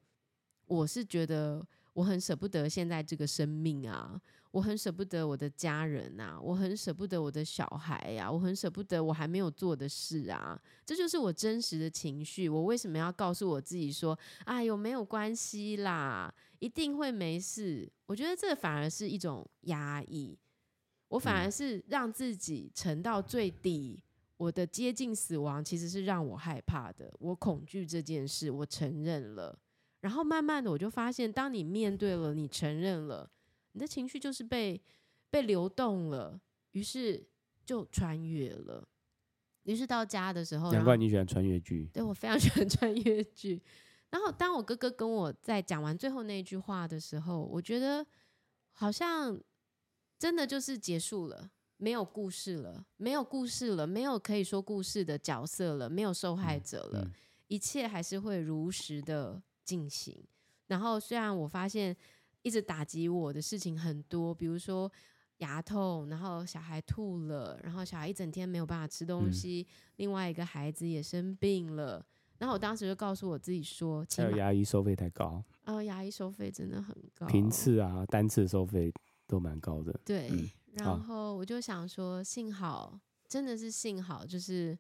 Speaker 2: 我是觉得我很舍不得现在这个生命啊，我很舍不得我的家人啊，我很舍不得我的小孩呀，我很舍不得我还没有做的事啊，这就是我真实的情绪。我为什么要告诉我自己说，哎呦，没有关系啦，一定会没事？我觉得这反而是一种压抑，我反而是让自己沉到最底。我的接近死亡其实是让我害怕的，我恐惧这件事，我承认了。然后慢慢的，我就发现，当你面对了，你承认了，你的情绪就是被被流动了，于是就穿越了。于是到家的时候，
Speaker 3: 难怪你喜欢穿越剧。
Speaker 2: 对，我非常喜欢穿越剧。然后当我哥哥跟我在讲完最后那句话的时候，我觉得好像真的就是结束了。没有故事了，没有故事了，没有可以说故事的角色了，没有受害者了，嗯嗯、一切还是会如实的进行。然后，虽然我发现一直打击我的事情很多，比如说牙痛，然后小孩吐了，然后小孩一整天没有办法吃东西，嗯、另外一个孩子也生病了。然后我当时就告诉我自己说，
Speaker 3: 还有牙医收费太高。
Speaker 2: 啊，牙医收费真的很高，
Speaker 3: 频次啊，单次收费都蛮高的。
Speaker 2: 对。嗯然后我就想说，幸好真的是幸好，就是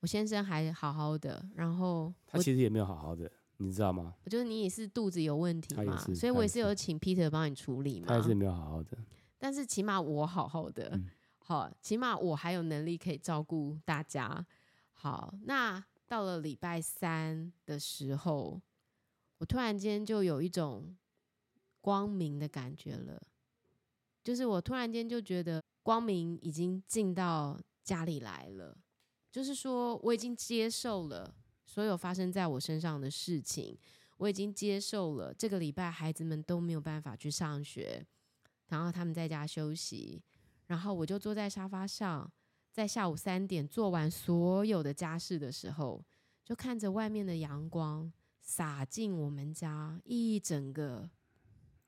Speaker 2: 我先生还好好的。然后
Speaker 3: 他其实也没有好好的，你知道吗？
Speaker 2: 我觉得你也是肚子有问题嘛，所以我也是有请 Peter 帮你处理嘛。
Speaker 3: 他也是没有好好的，
Speaker 2: 但是起码我好好的，嗯、好，起码我还有能力可以照顾大家。好，那到了礼拜三的时候，我突然间就有一种光明的感觉了。就是我突然间就觉得光明已经进到家里来了，就是说我已经接受了所有发生在我身上的事情，我已经接受了这个礼拜孩子们都没有办法去上学，然后他们在家休息，然后我就坐在沙发上，在下午三点做完所有的家事的时候，就看着外面的阳光洒进我们家一整个。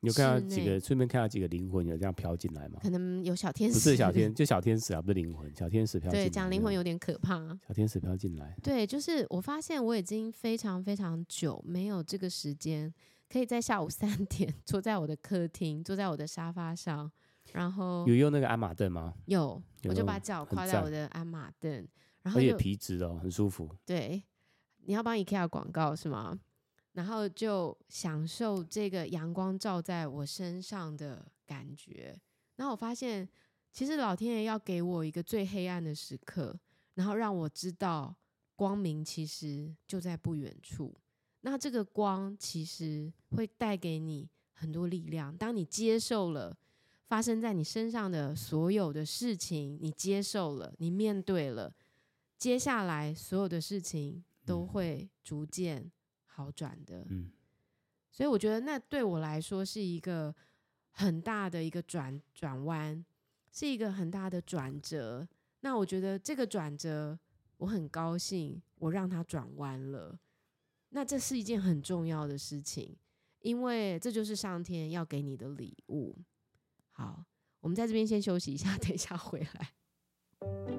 Speaker 3: 有看到几个，顺便看到几个灵魂有这样飘进来吗？
Speaker 2: 可能有小天使，
Speaker 3: 不是小天，就小天使啊，不是灵魂，小天使飘进来。
Speaker 2: 对，讲灵魂有点可怕。
Speaker 3: 小天使飘进来。
Speaker 2: 对，就是我发现我已经非常非常久没有这个时间，可以在下午三点 坐在我的客厅，坐在我的沙发上，然后
Speaker 3: 有用那个鞍马凳吗？
Speaker 2: 有，我就把脚跨在我的鞍马凳，然后
Speaker 3: 而且皮质哦，很舒服。
Speaker 2: 对，你要帮 IKEA 广告是吗？然后就享受这个阳光照在我身上的感觉。然后我发现，其实老天爷要给我一个最黑暗的时刻，然后让我知道光明其实就在不远处。那这个光其实会带给你很多力量。当你接受了发生在你身上的所有的事情，你接受了，你面对了，接下来所有的事情都会逐渐。好转的，嗯，所以我觉得那对我来说是一个很大的一个转转弯，是一个很大的转折。那我觉得这个转折，我很高兴，我让它转弯了。那这是一件很重要的事情，因为这就是上天要给你的礼物。好，我们在这边先休息一下，等一下回来。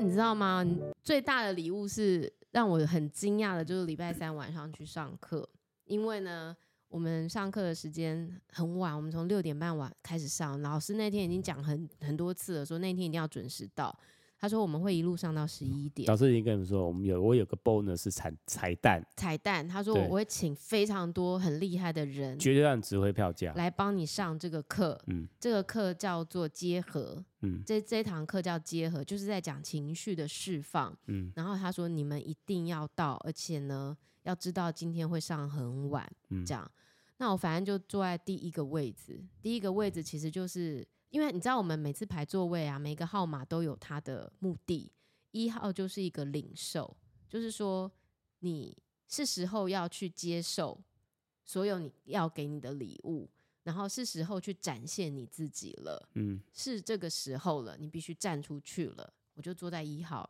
Speaker 2: 你知道吗？最大的礼物是让我很惊讶的，就是礼拜三晚上去上课，因为呢，我们上课的时间很晚，我们从六点半晚开始上，老师那天已经讲很很多次了，说那天一定要准时到。他说我们会一路上到十一点。
Speaker 3: 老师已经跟你们说，我们有我有个 bonus 是彩彩蛋。
Speaker 2: 彩蛋，他说我会请非常多很厉害的人，
Speaker 3: 绝对让你值回票价，
Speaker 2: 来帮你上这个课。嗯，这个课叫做结合。嗯，这这堂课叫结合，就是在讲情绪的释放。嗯，然后他说你们一定要到，而且呢，要知道今天会上很晚。嗯，这样，那我反正就坐在第一个位置，第一个位置其实就是。因为你知道，我们每次排座位啊，每个号码都有它的目的。一号就是一个领受，就是说你是时候要去接受所有你要给你的礼物，然后是时候去展现你自己了。嗯，是这个时候了，你必须站出去了。我就坐在一号，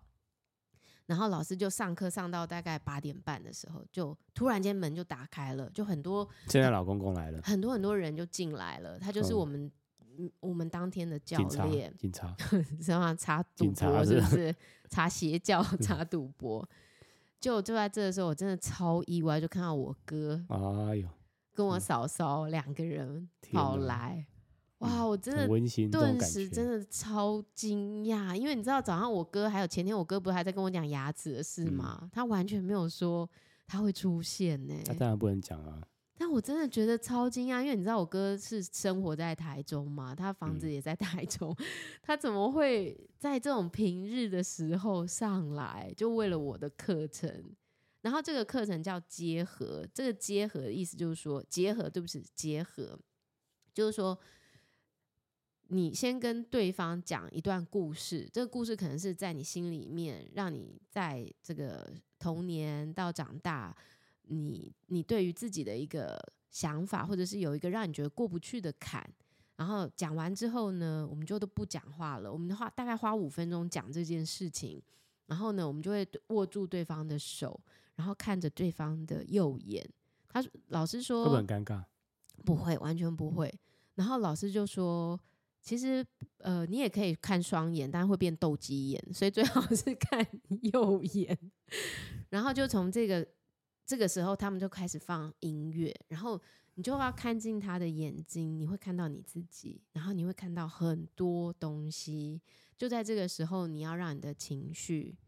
Speaker 2: 然后老师就上课上到大概八点半的时候，就突然间门就打开了，就很多
Speaker 3: 现在老公公来了，
Speaker 2: 很多很多人就进来了。他就是我们、嗯、我们当天的教练，
Speaker 3: 警察，
Speaker 2: 是吗？查赌博是不是？查邪教，查赌博。就就在这个时候，我真的超意外，就看到我哥，
Speaker 3: 哎呦，
Speaker 2: 跟我嫂嫂两个人跑来。哇，我真的，顿时真的超惊讶，因为你知道早上我哥还有前天我哥不是还在跟我讲牙齿的事吗？嗯、他完全没有说他会出现呢、欸。
Speaker 3: 他当然不能讲啊。
Speaker 2: 但我真的觉得超惊讶，因为你知道我哥是生活在台中嘛，他房子也在台中，嗯、他怎么会在这种平日的时候上来，就为了我的课程？然后这个课程叫结合，这个结合的意思就是说结合，对不起，结合就是说。你先跟对方讲一段故事，这个故事可能是在你心里面，让你在这个童年到长大，你你对于自己的一个想法，或者是有一个让你觉得过不去的坎，然后讲完之后呢，我们就都不讲话了。我们的话大概花五分钟讲这件事情，然后呢，我们就会握住对方的手，然后看着对方的右眼。他老
Speaker 3: 师说很尴尬？
Speaker 2: 不会，完全不会。然后老师就说。其实，呃，你也可以看双眼，但会变斗鸡眼，所以最好是看 右眼。然后就从这个这个时候，他们就开始放音乐，然后你就要看进他的眼睛，你会看到你自己，然后你会看到很多东西。就在这个时候，你要让你的情绪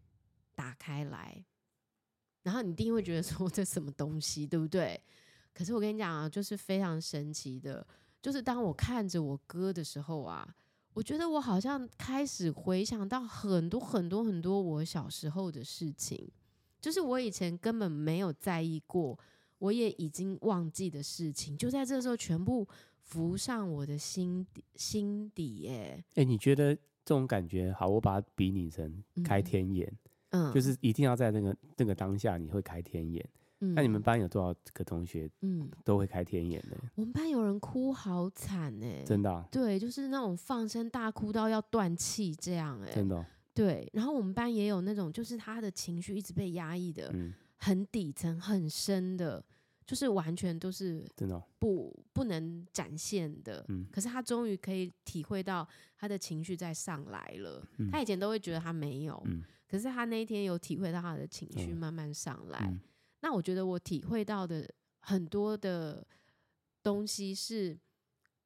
Speaker 2: 打开来，然后你一定会觉得说，这什么东西，对不对？可是我跟你讲啊，就是非常神奇的。就是当我看着我哥的时候啊，我觉得我好像开始回想到很多很多很多我小时候的事情，就是我以前根本没有在意过，我也已经忘记的事情，就在这时候全部浮上我的心底心底耶。
Speaker 3: 哎，你觉得这种感觉好？我把它比拟成开天眼，嗯，就是一定要在那个那个当下你会开天眼。那你们班有多少个同学，嗯，都会开天眼的？
Speaker 2: 我们班有人哭好惨哎，
Speaker 3: 真的啊？
Speaker 2: 对，就是那种放声大哭到要断气这样哎，
Speaker 3: 真的哦。
Speaker 2: 对，然后我们班也有那种，就是他的情绪一直被压抑的，很底层、很深的，就是完全都是真的不不能展现的。嗯，可是他终于可以体会到他的情绪在上来了。他以前都会觉得他没有，可是他那一天有体会到他的情绪慢慢上来。那我觉得我体会到的很多的东西，是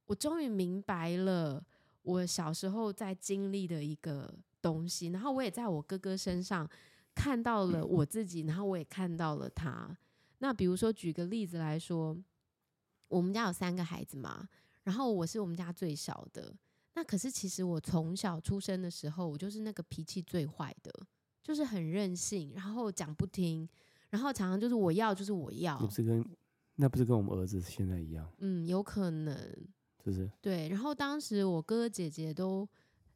Speaker 2: 我终于明白了我小时候在经历的一个东西，然后我也在我哥哥身上看到了我自己，然后我也看到了他。那比如说举个例子来说，我们家有三个孩子嘛，然后我是我们家最小的。那可是其实我从小出生的时候，我就是那个脾气最坏的，就是很任性，然后讲不听。然后常常就是我要就是我要，
Speaker 3: 不是跟那不是跟我们儿子现在一样？
Speaker 2: 嗯，有可能，
Speaker 3: 就是
Speaker 2: 对。然后当时我哥哥姐姐都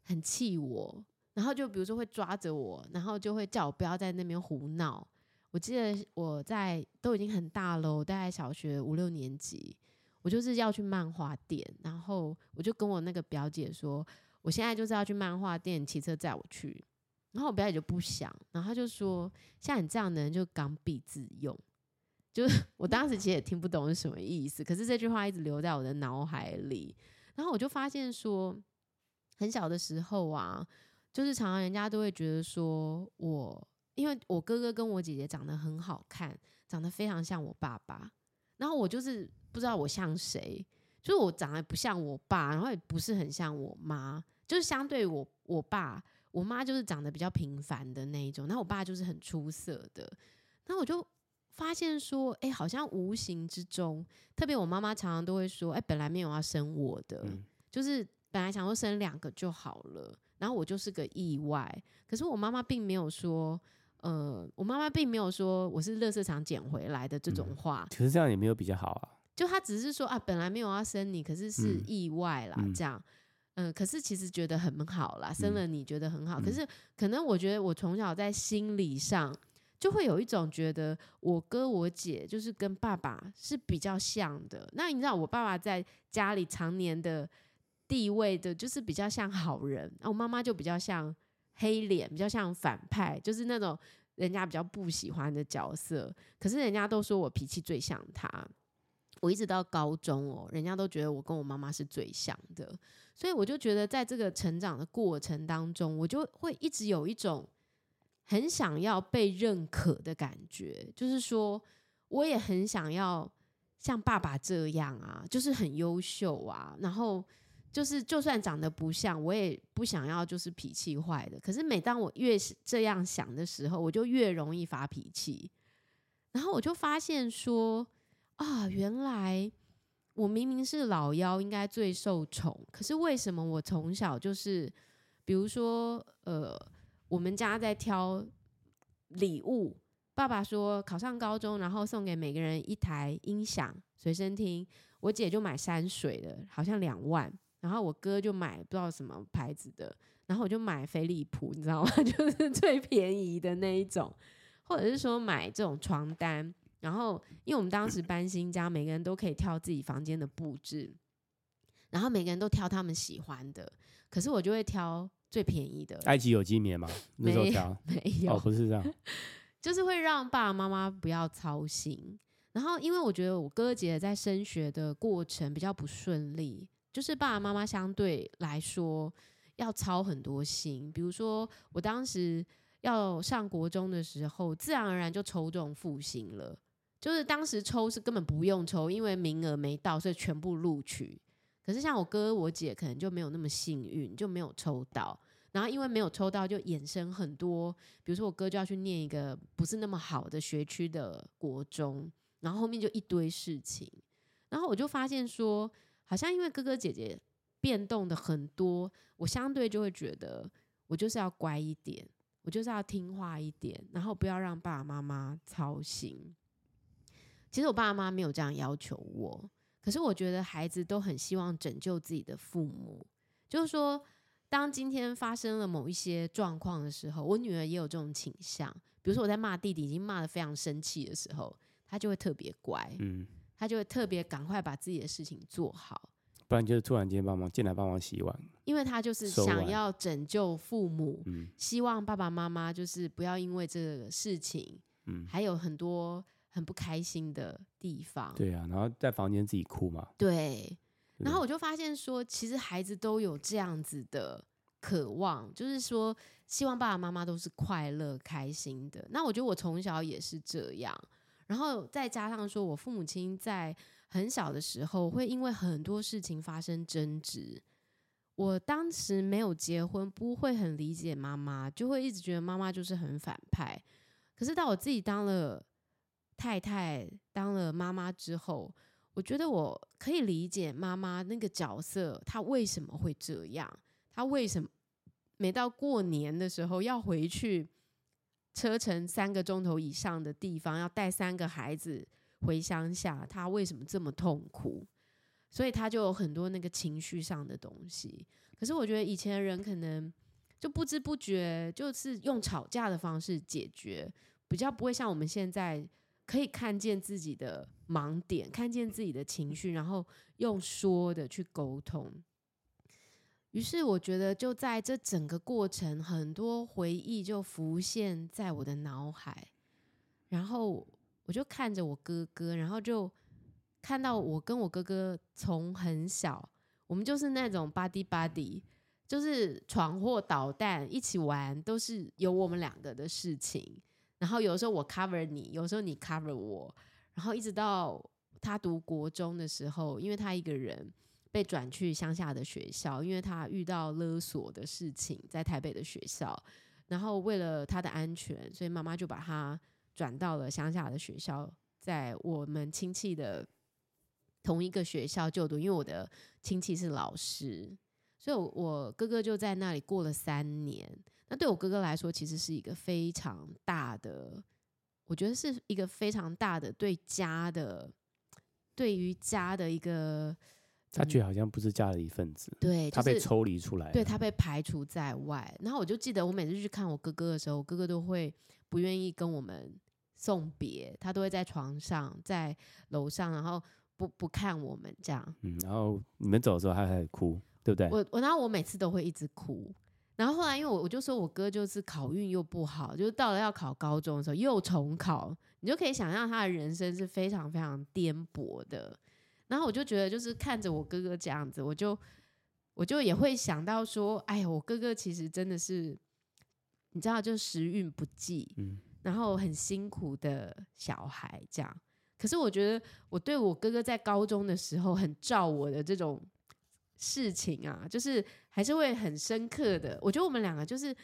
Speaker 2: 很气我，然后就比如说会抓着我，然后就会叫我不要在那边胡闹。我记得我在都已经很大了，我大概小学五六年级，我就是要去漫画店，然后我就跟我那个表姐说，我现在就是要去漫画店，骑车载我去。然后我表姐就不想，然后她就说：“像你这样的人就刚愎自用。”就是 我当时其实也听不懂是什么意思，可是这句话一直留在我的脑海里。然后我就发现说，很小的时候啊，就是常常人家都会觉得说我，因为我哥哥跟我姐姐长得很好看，长得非常像我爸爸，然后我就是不知道我像谁，就是我长得不像我爸，然后也不是很像我妈，就是相对我我爸。我妈就是长得比较平凡的那一种，那我爸就是很出色的。那我就发现说，哎、欸，好像无形之中，特别我妈妈常常都会说，哎、欸，本来没有要生我的，嗯、就是本来想说生两个就好了，然后我就是个意外。可是我妈妈并没有说，呃，我妈妈并没有说我是垃圾场捡回来的这种话。
Speaker 3: 其实、嗯、这样也没有比较好啊。
Speaker 2: 就她只是说啊，本来没有要生你，可是是意外啦，嗯、这样。嗯，可是其实觉得很好啦，生了你觉得很好。嗯、可是可能我觉得我从小在心理上就会有一种觉得我哥我姐就是跟爸爸是比较像的。那你知道我爸爸在家里常年的地位的，就是比较像好人，然后我妈妈就比较像黑脸，比较像反派，就是那种人家比较不喜欢的角色，可是人家都说我脾气最像他。我一直到高中哦，人家都觉得我跟我妈妈是最像的，所以我就觉得在这个成长的过程当中，我就会一直有一种很想要被认可的感觉，就是说我也很想要像爸爸这样啊，就是很优秀啊，然后就是就算长得不像，我也不想要就是脾气坏的。可是每当我越是这样想的时候，我就越容易发脾气，然后我就发现说。啊，原来我明明是老幺，应该最受宠，可是为什么我从小就是，比如说，呃，我们家在挑礼物，爸爸说考上高中，然后送给每个人一台音响随身听，我姐就买山水的，好像两万，然后我哥就买不知道什么牌子的，然后我就买飞利浦，你知道吗？就是最便宜的那一种，或者是说买这种床单。然后，因为我们当时搬新家，每个人都可以挑自己房间的布置，然后每个人都挑他们喜欢的，可是我就会挑最便宜的。
Speaker 3: 埃及有机棉吗？那时候挑
Speaker 2: 没有，
Speaker 3: 哦，不是这样，
Speaker 2: 就是会让爸爸妈妈不要操心。然后，因为我觉得我哥姐在升学的过程比较不顺利，就是爸爸妈妈相对来说要操很多心。比如说，我当时要上国中的时候，自然而然就抽中复兴了。就是当时抽是根本不用抽，因为名额没到，所以全部录取。可是像我哥我姐可能就没有那么幸运，就没有抽到。然后因为没有抽到，就衍生很多，比如说我哥就要去念一个不是那么好的学区的国中，然后后面就一堆事情。然后我就发现说，好像因为哥哥姐姐变动的很多，我相对就会觉得我就是要乖一点，我就是要听话一点，然后不要让爸爸妈妈操心。其实我爸爸妈妈没有这样要求我，可是我觉得孩子都很希望拯救自己的父母。就是说，当今天发生了某一些状况的时候，我女儿也有这种倾向。比如说我在骂弟弟，已经骂得非常生气的时候，她就会特别乖，嗯，她就会特别赶快把自己的事情做好，
Speaker 3: 不然就是突然间帮忙进来帮忙洗碗，
Speaker 2: 因为他就是想要拯救父母，嗯，希望爸爸妈妈就是不要因为这个事情，嗯，还有很多。很不开心的地方，
Speaker 3: 对啊，然后在房间自己哭嘛。
Speaker 2: 对，然后我就发现说，其实孩子都有这样子的渴望，就是说希望爸爸妈妈都是快乐开心的。那我觉得我从小也是这样，然后再加上说我父母亲在很小的时候会因为很多事情发生争执，我当时没有结婚，不会很理解妈妈，就会一直觉得妈妈就是很反派。可是到我自己当了。太太当了妈妈之后，我觉得我可以理解妈妈那个角色，她为什么会这样？她为什么每到过年的时候要回去车程三个钟头以上的地方，要带三个孩子回乡下？他为什么这么痛苦？所以他就有很多那个情绪上的东西。可是我觉得以前的人可能就不知不觉就是用吵架的方式解决，比较不会像我们现在。可以看见自己的盲点，看见自己的情绪，然后用说的去沟通。于是我觉得，就在这整个过程，很多回忆就浮现在我的脑海。然后我就看着我哥哥，然后就看到我跟我哥哥从很小，我们就是那种 buddy buddy，就是闯祸捣蛋一起玩，都是有我们两个的事情。然后有时候我 cover 你，有时候你 cover 我，然后一直到他读国中的时候，因为他一个人被转去乡下的学校，因为他遇到勒索的事情，在台北的学校，然后为了他的安全，所以妈妈就把他转到了乡下的学校，在我们亲戚的同一个学校就读，因为我的亲戚是老师，所以我哥哥就在那里过了三年。那对我哥哥来说，其实是一个非常大的，我觉得是一个非常大的对家的，对于家的一个，
Speaker 3: 他觉得好像不是家的一份子，
Speaker 2: 对，
Speaker 3: 他被抽离出来，
Speaker 2: 对，他被排除在外。然后我就记得，我每次去看我哥哥的时候，我哥哥都会不愿意跟我们送别，他都会在床上，在楼上，然后不不看我们这样。
Speaker 3: 嗯，然后你们走的时候，他还哭，对不对？
Speaker 2: 我我然后我每次都会一直哭。然后后来因为我我就说我哥就是考运又不好，就是到了要考高中的时候又重考，你就可以想象他的人生是非常非常颠簸的。然后我就觉得就是看着我哥哥这样子，我就我就也会想到说，哎呀，我哥哥其实真的是，你知道，就时运不济，嗯，然后很辛苦的小孩这样。可是我觉得我对我哥哥在高中的时候很照我的这种事情啊，就是还是会很深刻的。我觉得我们两个就是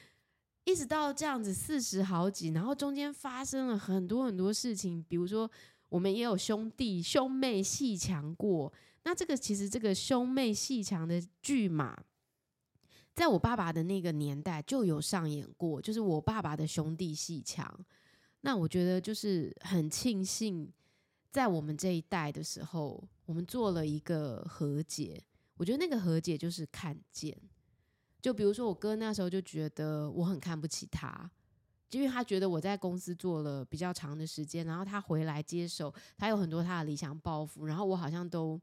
Speaker 2: 一直到这样子四十好几，然后中间发生了很多很多事情，比如说我们也有兄弟兄妹戏强过。那这个其实这个兄妹戏强的剧码，在我爸爸的那个年代就有上演过，就是我爸爸的兄弟戏强。那我觉得就是很庆幸。在我们这一代的时候，我们做了一个和解。我觉得那个和解就是看见。就比如说，我哥那时候就觉得我很看不起他，因为他觉得我在公司做了比较长的时间，然后他回来接手，他有很多他的理想抱负，然后我好像都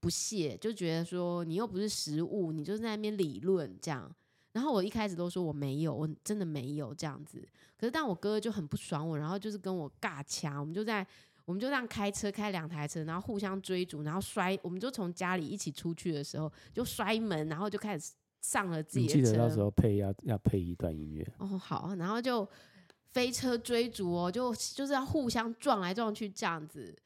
Speaker 2: 不屑，就觉得说你又不是实务，你就在那边理论这样。然后我一开始都说我没有，我真的没有这样子。可是但我哥就很不爽我，然后就是跟我尬掐，我们就在。我们就这样开车开两台车，然后互相追逐，然后摔。我们就从家里一起出去的时候就摔门，然后就开始上了自己的车。
Speaker 3: 你记得到时候配要要配一段音乐
Speaker 2: 哦，好，然后就飞车追逐哦，就就是要互相撞来撞去这样子。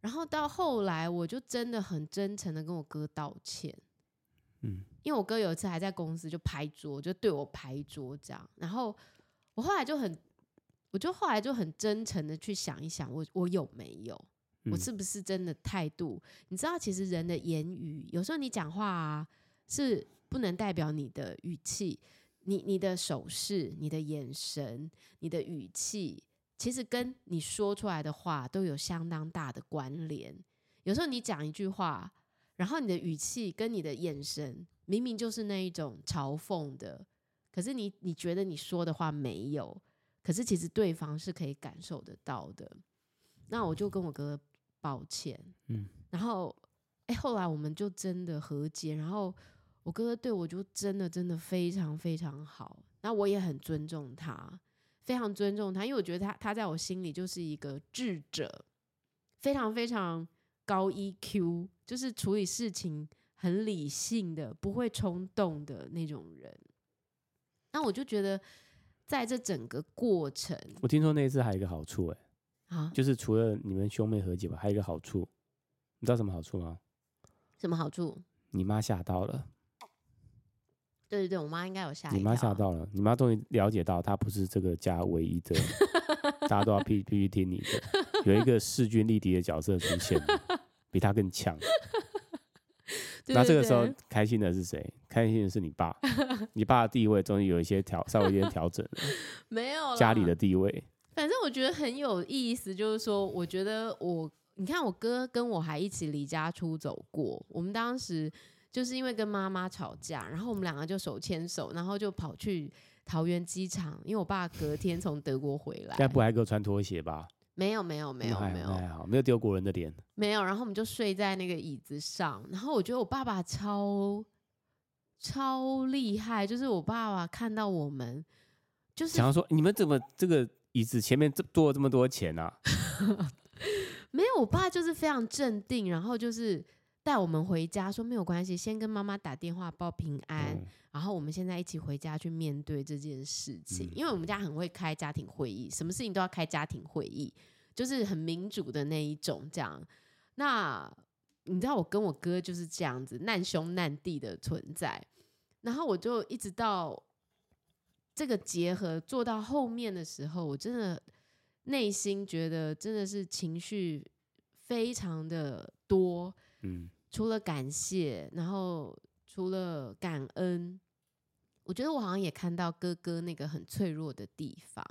Speaker 2: 然后到后来，我就真的很真诚的跟我哥道歉。嗯，因为我哥有一次还在公司就拍桌，就对我拍桌这样。然后我后来就很。我就后来就很真诚的去想一想我，我我有没有，我是不是真的态度？嗯、你知道，其实人的言语有时候你讲话啊，是不能代表你的语气，你你的手势、你的眼神、你的语气，其实跟你说出来的话都有相当大的关联。有时候你讲一句话，然后你的语气跟你的眼神明明就是那一种嘲讽的，可是你你觉得你说的话没有。可是其实对方是可以感受得到的，那我就跟我哥抱歉，嗯，然后哎，后来我们就真的和解，然后我哥哥对我就真的真的非常非常好，那我也很尊重他，非常尊重他，因为我觉得他他在我心里就是一个智者，非常非常高 EQ，就是处理事情很理性的，不会冲动的那种人，那我就觉得。在这整个过程，
Speaker 3: 我听说那一次还有一个好处，欸，哎，啊，就是除了你们兄妹和解吧，还有一个好处，你知道什么好处吗？
Speaker 2: 什么好处？
Speaker 3: 你妈吓到了。
Speaker 2: 对对对，我妈应该有吓。
Speaker 3: 你妈吓到了，你妈终于了解到她不是这个家唯一的，大家都要必必须听你的，有一个势均力敌的角色出现，比她更强。那这个时候开心的是谁？开心的是你爸，你爸的地位终于有一些调，稍微有点调整了。
Speaker 2: 没有
Speaker 3: 家里的地位。
Speaker 2: 反正我觉得很有意思，就是说，我觉得我，你看我哥跟我还一起离家出走过。我们当时就是因为跟妈妈吵架，然后我们两个就手牵手，然后就跑去桃园机场，因为我爸隔天从德国回来。
Speaker 3: 该不还给我穿拖鞋吧？
Speaker 2: 没有没有没有没有，
Speaker 3: 还好没有丢国人的脸。
Speaker 2: 没有，然后我们就睡在那个椅子上，然后我觉得我爸爸超超厉害，就是我爸爸看到我们，就是
Speaker 3: 想要说你们怎么这个椅子前面这多了这么多钱啊？
Speaker 2: 没有，我爸就是非常镇定，然后就是带我们回家，说没有关系，先跟妈妈打电话报平安。嗯然后我们现在一起回家去面对这件事情，嗯、因为我们家很会开家庭会议，什么事情都要开家庭会议，就是很民主的那一种。这样，那你知道我跟我哥就是这样子难兄难弟的存在。然后我就一直到这个结合做到后面的时候，我真的内心觉得真的是情绪非常的多。嗯，除了感谢，然后。除了感恩，我觉得我好像也看到哥哥那个很脆弱的地方，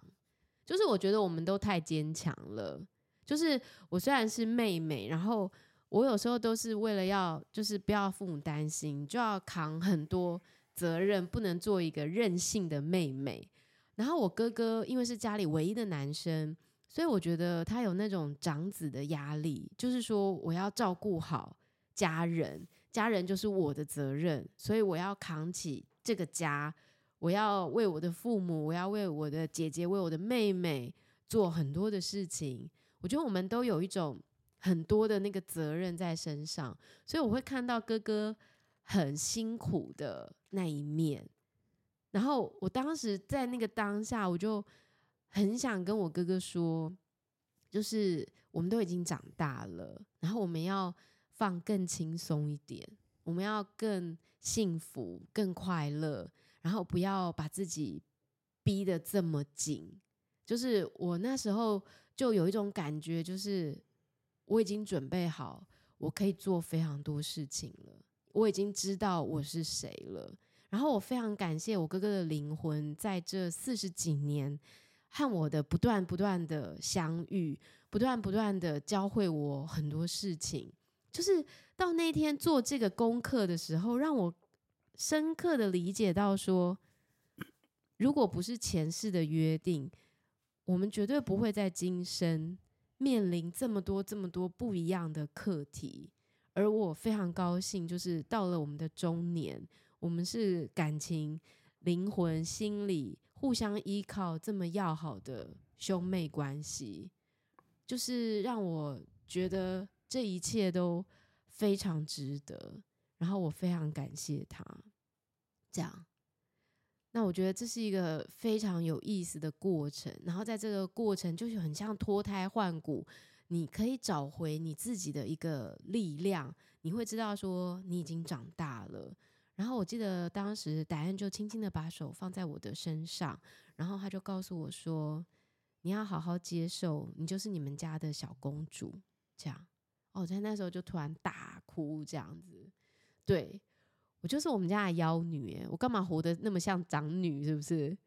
Speaker 2: 就是我觉得我们都太坚强了。就是我虽然是妹妹，然后我有时候都是为了要，就是不要父母担心，就要扛很多责任，不能做一个任性的妹妹。然后我哥哥因为是家里唯一的男生，所以我觉得他有那种长子的压力，就是说我要照顾好家人。家人就是我的责任，所以我要扛起这个家，我要为我的父母，我要为我的姐姐，为我的妹妹做很多的事情。我觉得我们都有一种很多的那个责任在身上，所以我会看到哥哥很辛苦的那一面。然后我当时在那个当下，我就很想跟我哥哥说，就是我们都已经长大了，然后我们要放更轻松一点，我们要更幸福、更快乐，然后不要把自己逼得这么紧。就是我那时候就有一种感觉，就是我已经准备好，我可以做非常多事情了，我已经知道我是谁了。然后我非常感谢我哥哥的灵魂，在这四十几年和我的不断不断的相遇，不断不断的教会我很多事情。就是到那天做这个功课的时候，让我深刻的理解到说，如果不是前世的约定，我们绝对不会在今生面临这么多这么多不一样的课题。而我非常高兴，就是到了我们的中年。我们是感情、灵魂、心理互相依靠这么要好的兄妹关系，就是让我觉得这一切都非常值得。然后我非常感谢他，这样。那我觉得这是一个非常有意思的过程。然后在这个过程，就是很像脱胎换骨，你可以找回你自己的一个力量。你会知道说你已经长大了。然后我记得当时戴安就轻轻的把手放在我的身上，然后他就告诉我说：“你要好好接受，你就是你们家的小公主。”这样，哦，在那时候就突然大哭，这样子。对，我就是我们家的妖女，我干嘛活得那么像长女？是不是？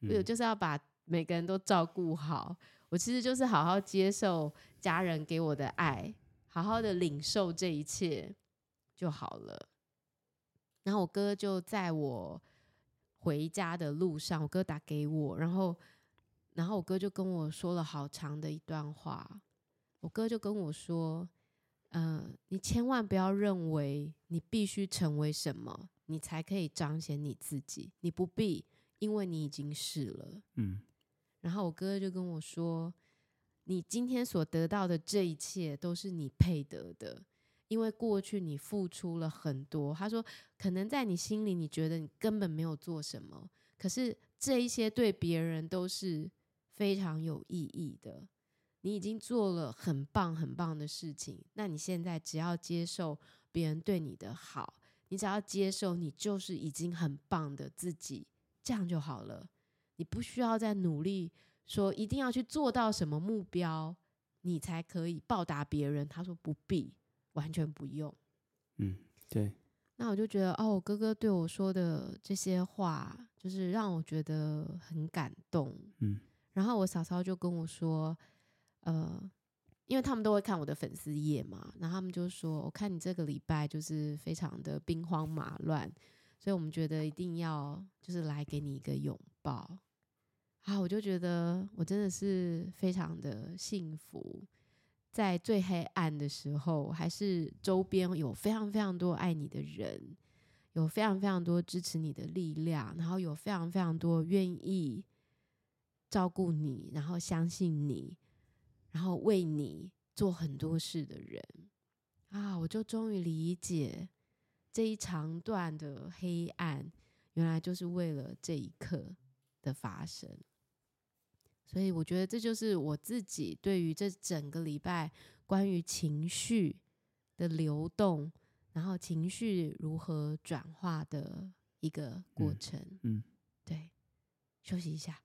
Speaker 2: 我就是要把每个人都照顾好。我其实就是好好接受家人给我的爱，好好的领受这一切就好了。然后我哥就在我回家的路上，我哥打给我，然后，然后我哥就跟我说了好长的一段话。我哥就跟我说：“嗯、呃，你千万不要认为你必须成为什么，你才可以彰显你自己。你不必，因为你已经是了。”嗯。然后我哥就跟我说：“你今天所得到的这一切，都是你配得的。”因为过去你付出了很多，他说，可能在你心里你觉得你根本没有做什么，可是这一些对别人都是非常有意义的。你已经做了很棒很棒的事情，那你现在只要接受别人对你的好，你只要接受你就是已经很棒的自己，这样就好了。你不需要再努力说一定要去做到什么目标，你才可以报答别人。他说不必。完全不用，
Speaker 3: 嗯，对。
Speaker 2: 那我就觉得，哦，我哥哥对我说的这些话，就是让我觉得很感动，嗯。然后我嫂嫂就跟我说，呃，因为他们都会看我的粉丝页嘛，然后他们就说，我看你这个礼拜就是非常的兵荒马乱，所以我们觉得一定要就是来给你一个拥抱。啊，我就觉得我真的是非常的幸福。在最黑暗的时候，还是周边有非常非常多爱你的人，有非常非常多支持你的力量，然后有非常非常多愿意照顾你，然后相信你，然后为你做很多事的人啊！我就终于理解这一长段的黑暗，原来就是为了这一刻的发生。所以我觉得这就是我自己对于这整个礼拜关于情绪的流动，然后情绪如何转化的一个过程。嗯，嗯对，休息一下。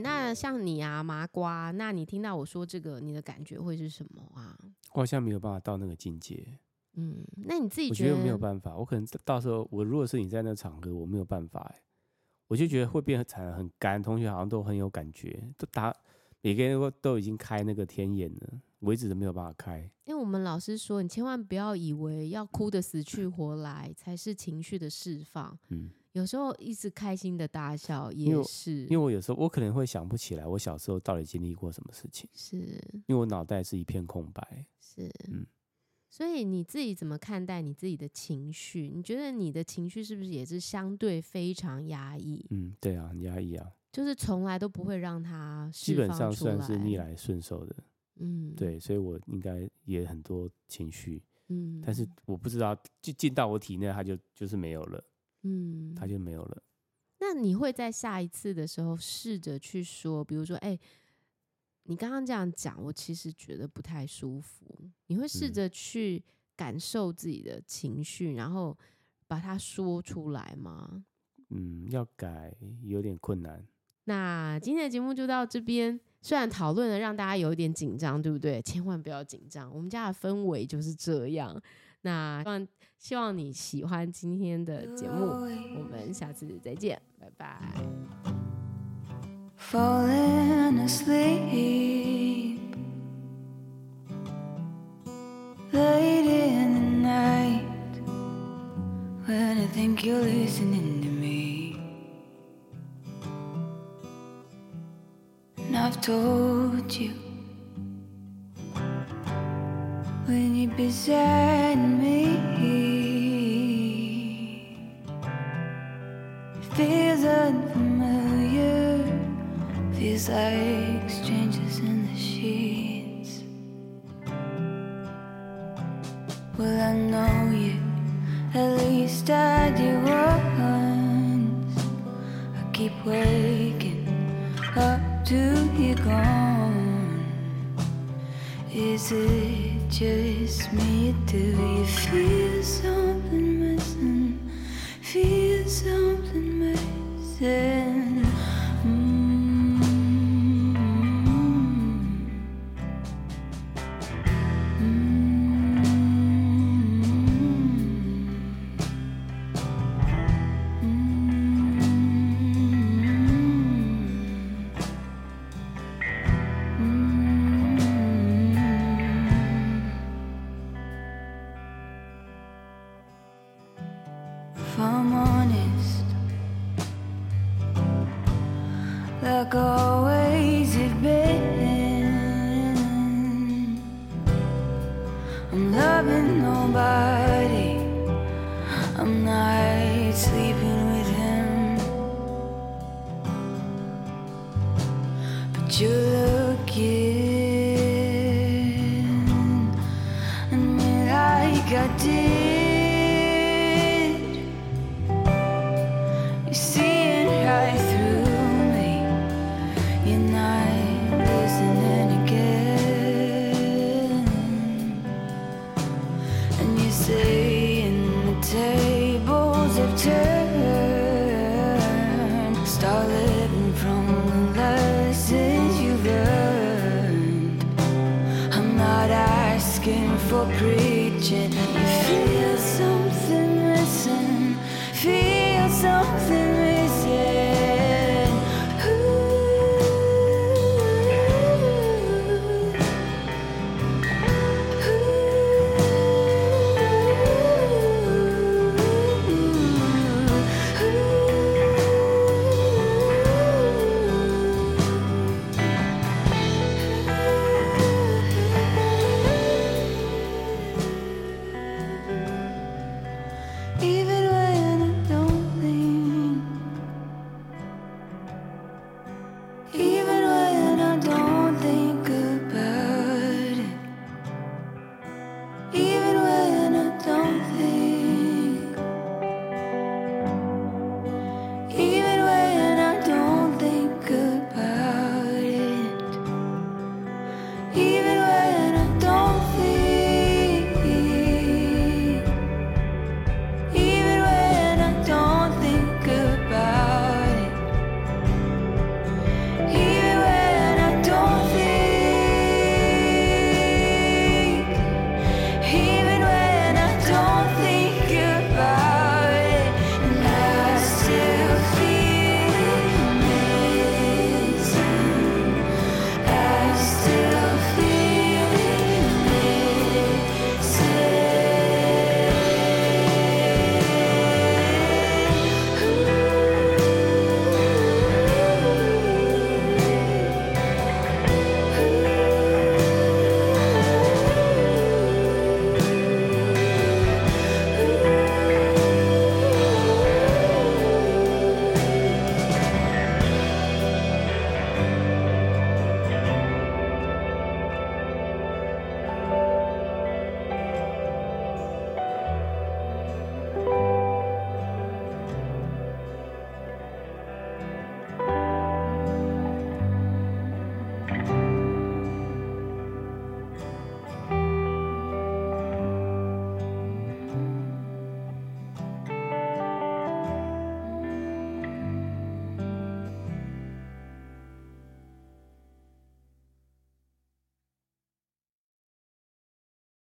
Speaker 2: 那像你啊，麻瓜，那你听到我说这个，你的感觉会是什么啊？
Speaker 3: 我好像没有办法到那个境界。
Speaker 2: 嗯，那你自己
Speaker 3: 觉得？我觉得没有办法，我可能到时候我如果是你在那场合，我没有办法哎，我就觉得会变成很干。同学好像都很有感觉，都打每个人都都已经开那个天眼了，我一直都没有办法开。
Speaker 2: 因为我们老师说，你千万不要以为要哭得死去活来才是情绪的释放。嗯。
Speaker 4: 有时候一直开心的大笑也是，
Speaker 3: 因为我有时候我可能会想不起来我小时候到底经历过什么事情，
Speaker 4: 是
Speaker 3: 因为我脑袋是一片空白。
Speaker 4: 是，嗯，所以你自己怎么看待你自己的情绪？你觉得你的情绪是不是也是相对非常压抑？
Speaker 3: 嗯，对啊，很压抑啊，
Speaker 4: 就是从来都不会让它
Speaker 3: 基本上算是逆来顺受的。
Speaker 4: 嗯，
Speaker 3: 对，所以我应该也很多情绪，
Speaker 4: 嗯，
Speaker 3: 但是我不知道，就进到我体内，它就就是没有了。
Speaker 4: 嗯，
Speaker 3: 他就没有了。
Speaker 4: 那你会在下一次的时候试着去说，比如说，哎、欸，你刚刚这样讲，我其实觉得不太舒服。你会试着去感受自己的情绪，嗯、然后把它说出来吗？
Speaker 3: 嗯，要改有点困难。
Speaker 4: 那今天的节目就到这边。虽然讨论了让大家有一点紧张，对不对？千万不要紧张，我们家的氛围就是这样。那希望希望你喜欢今天的节目我们下次再见拜拜 falling asleep late in the night when i think you're listening to me i've told you when you're beside me. Feels unfamiliar, feels like strangers in the sheets. Well, I know you, at least I do once. I keep waking up to you gone. Is it just me? Do you feel something missing? Feel something missing?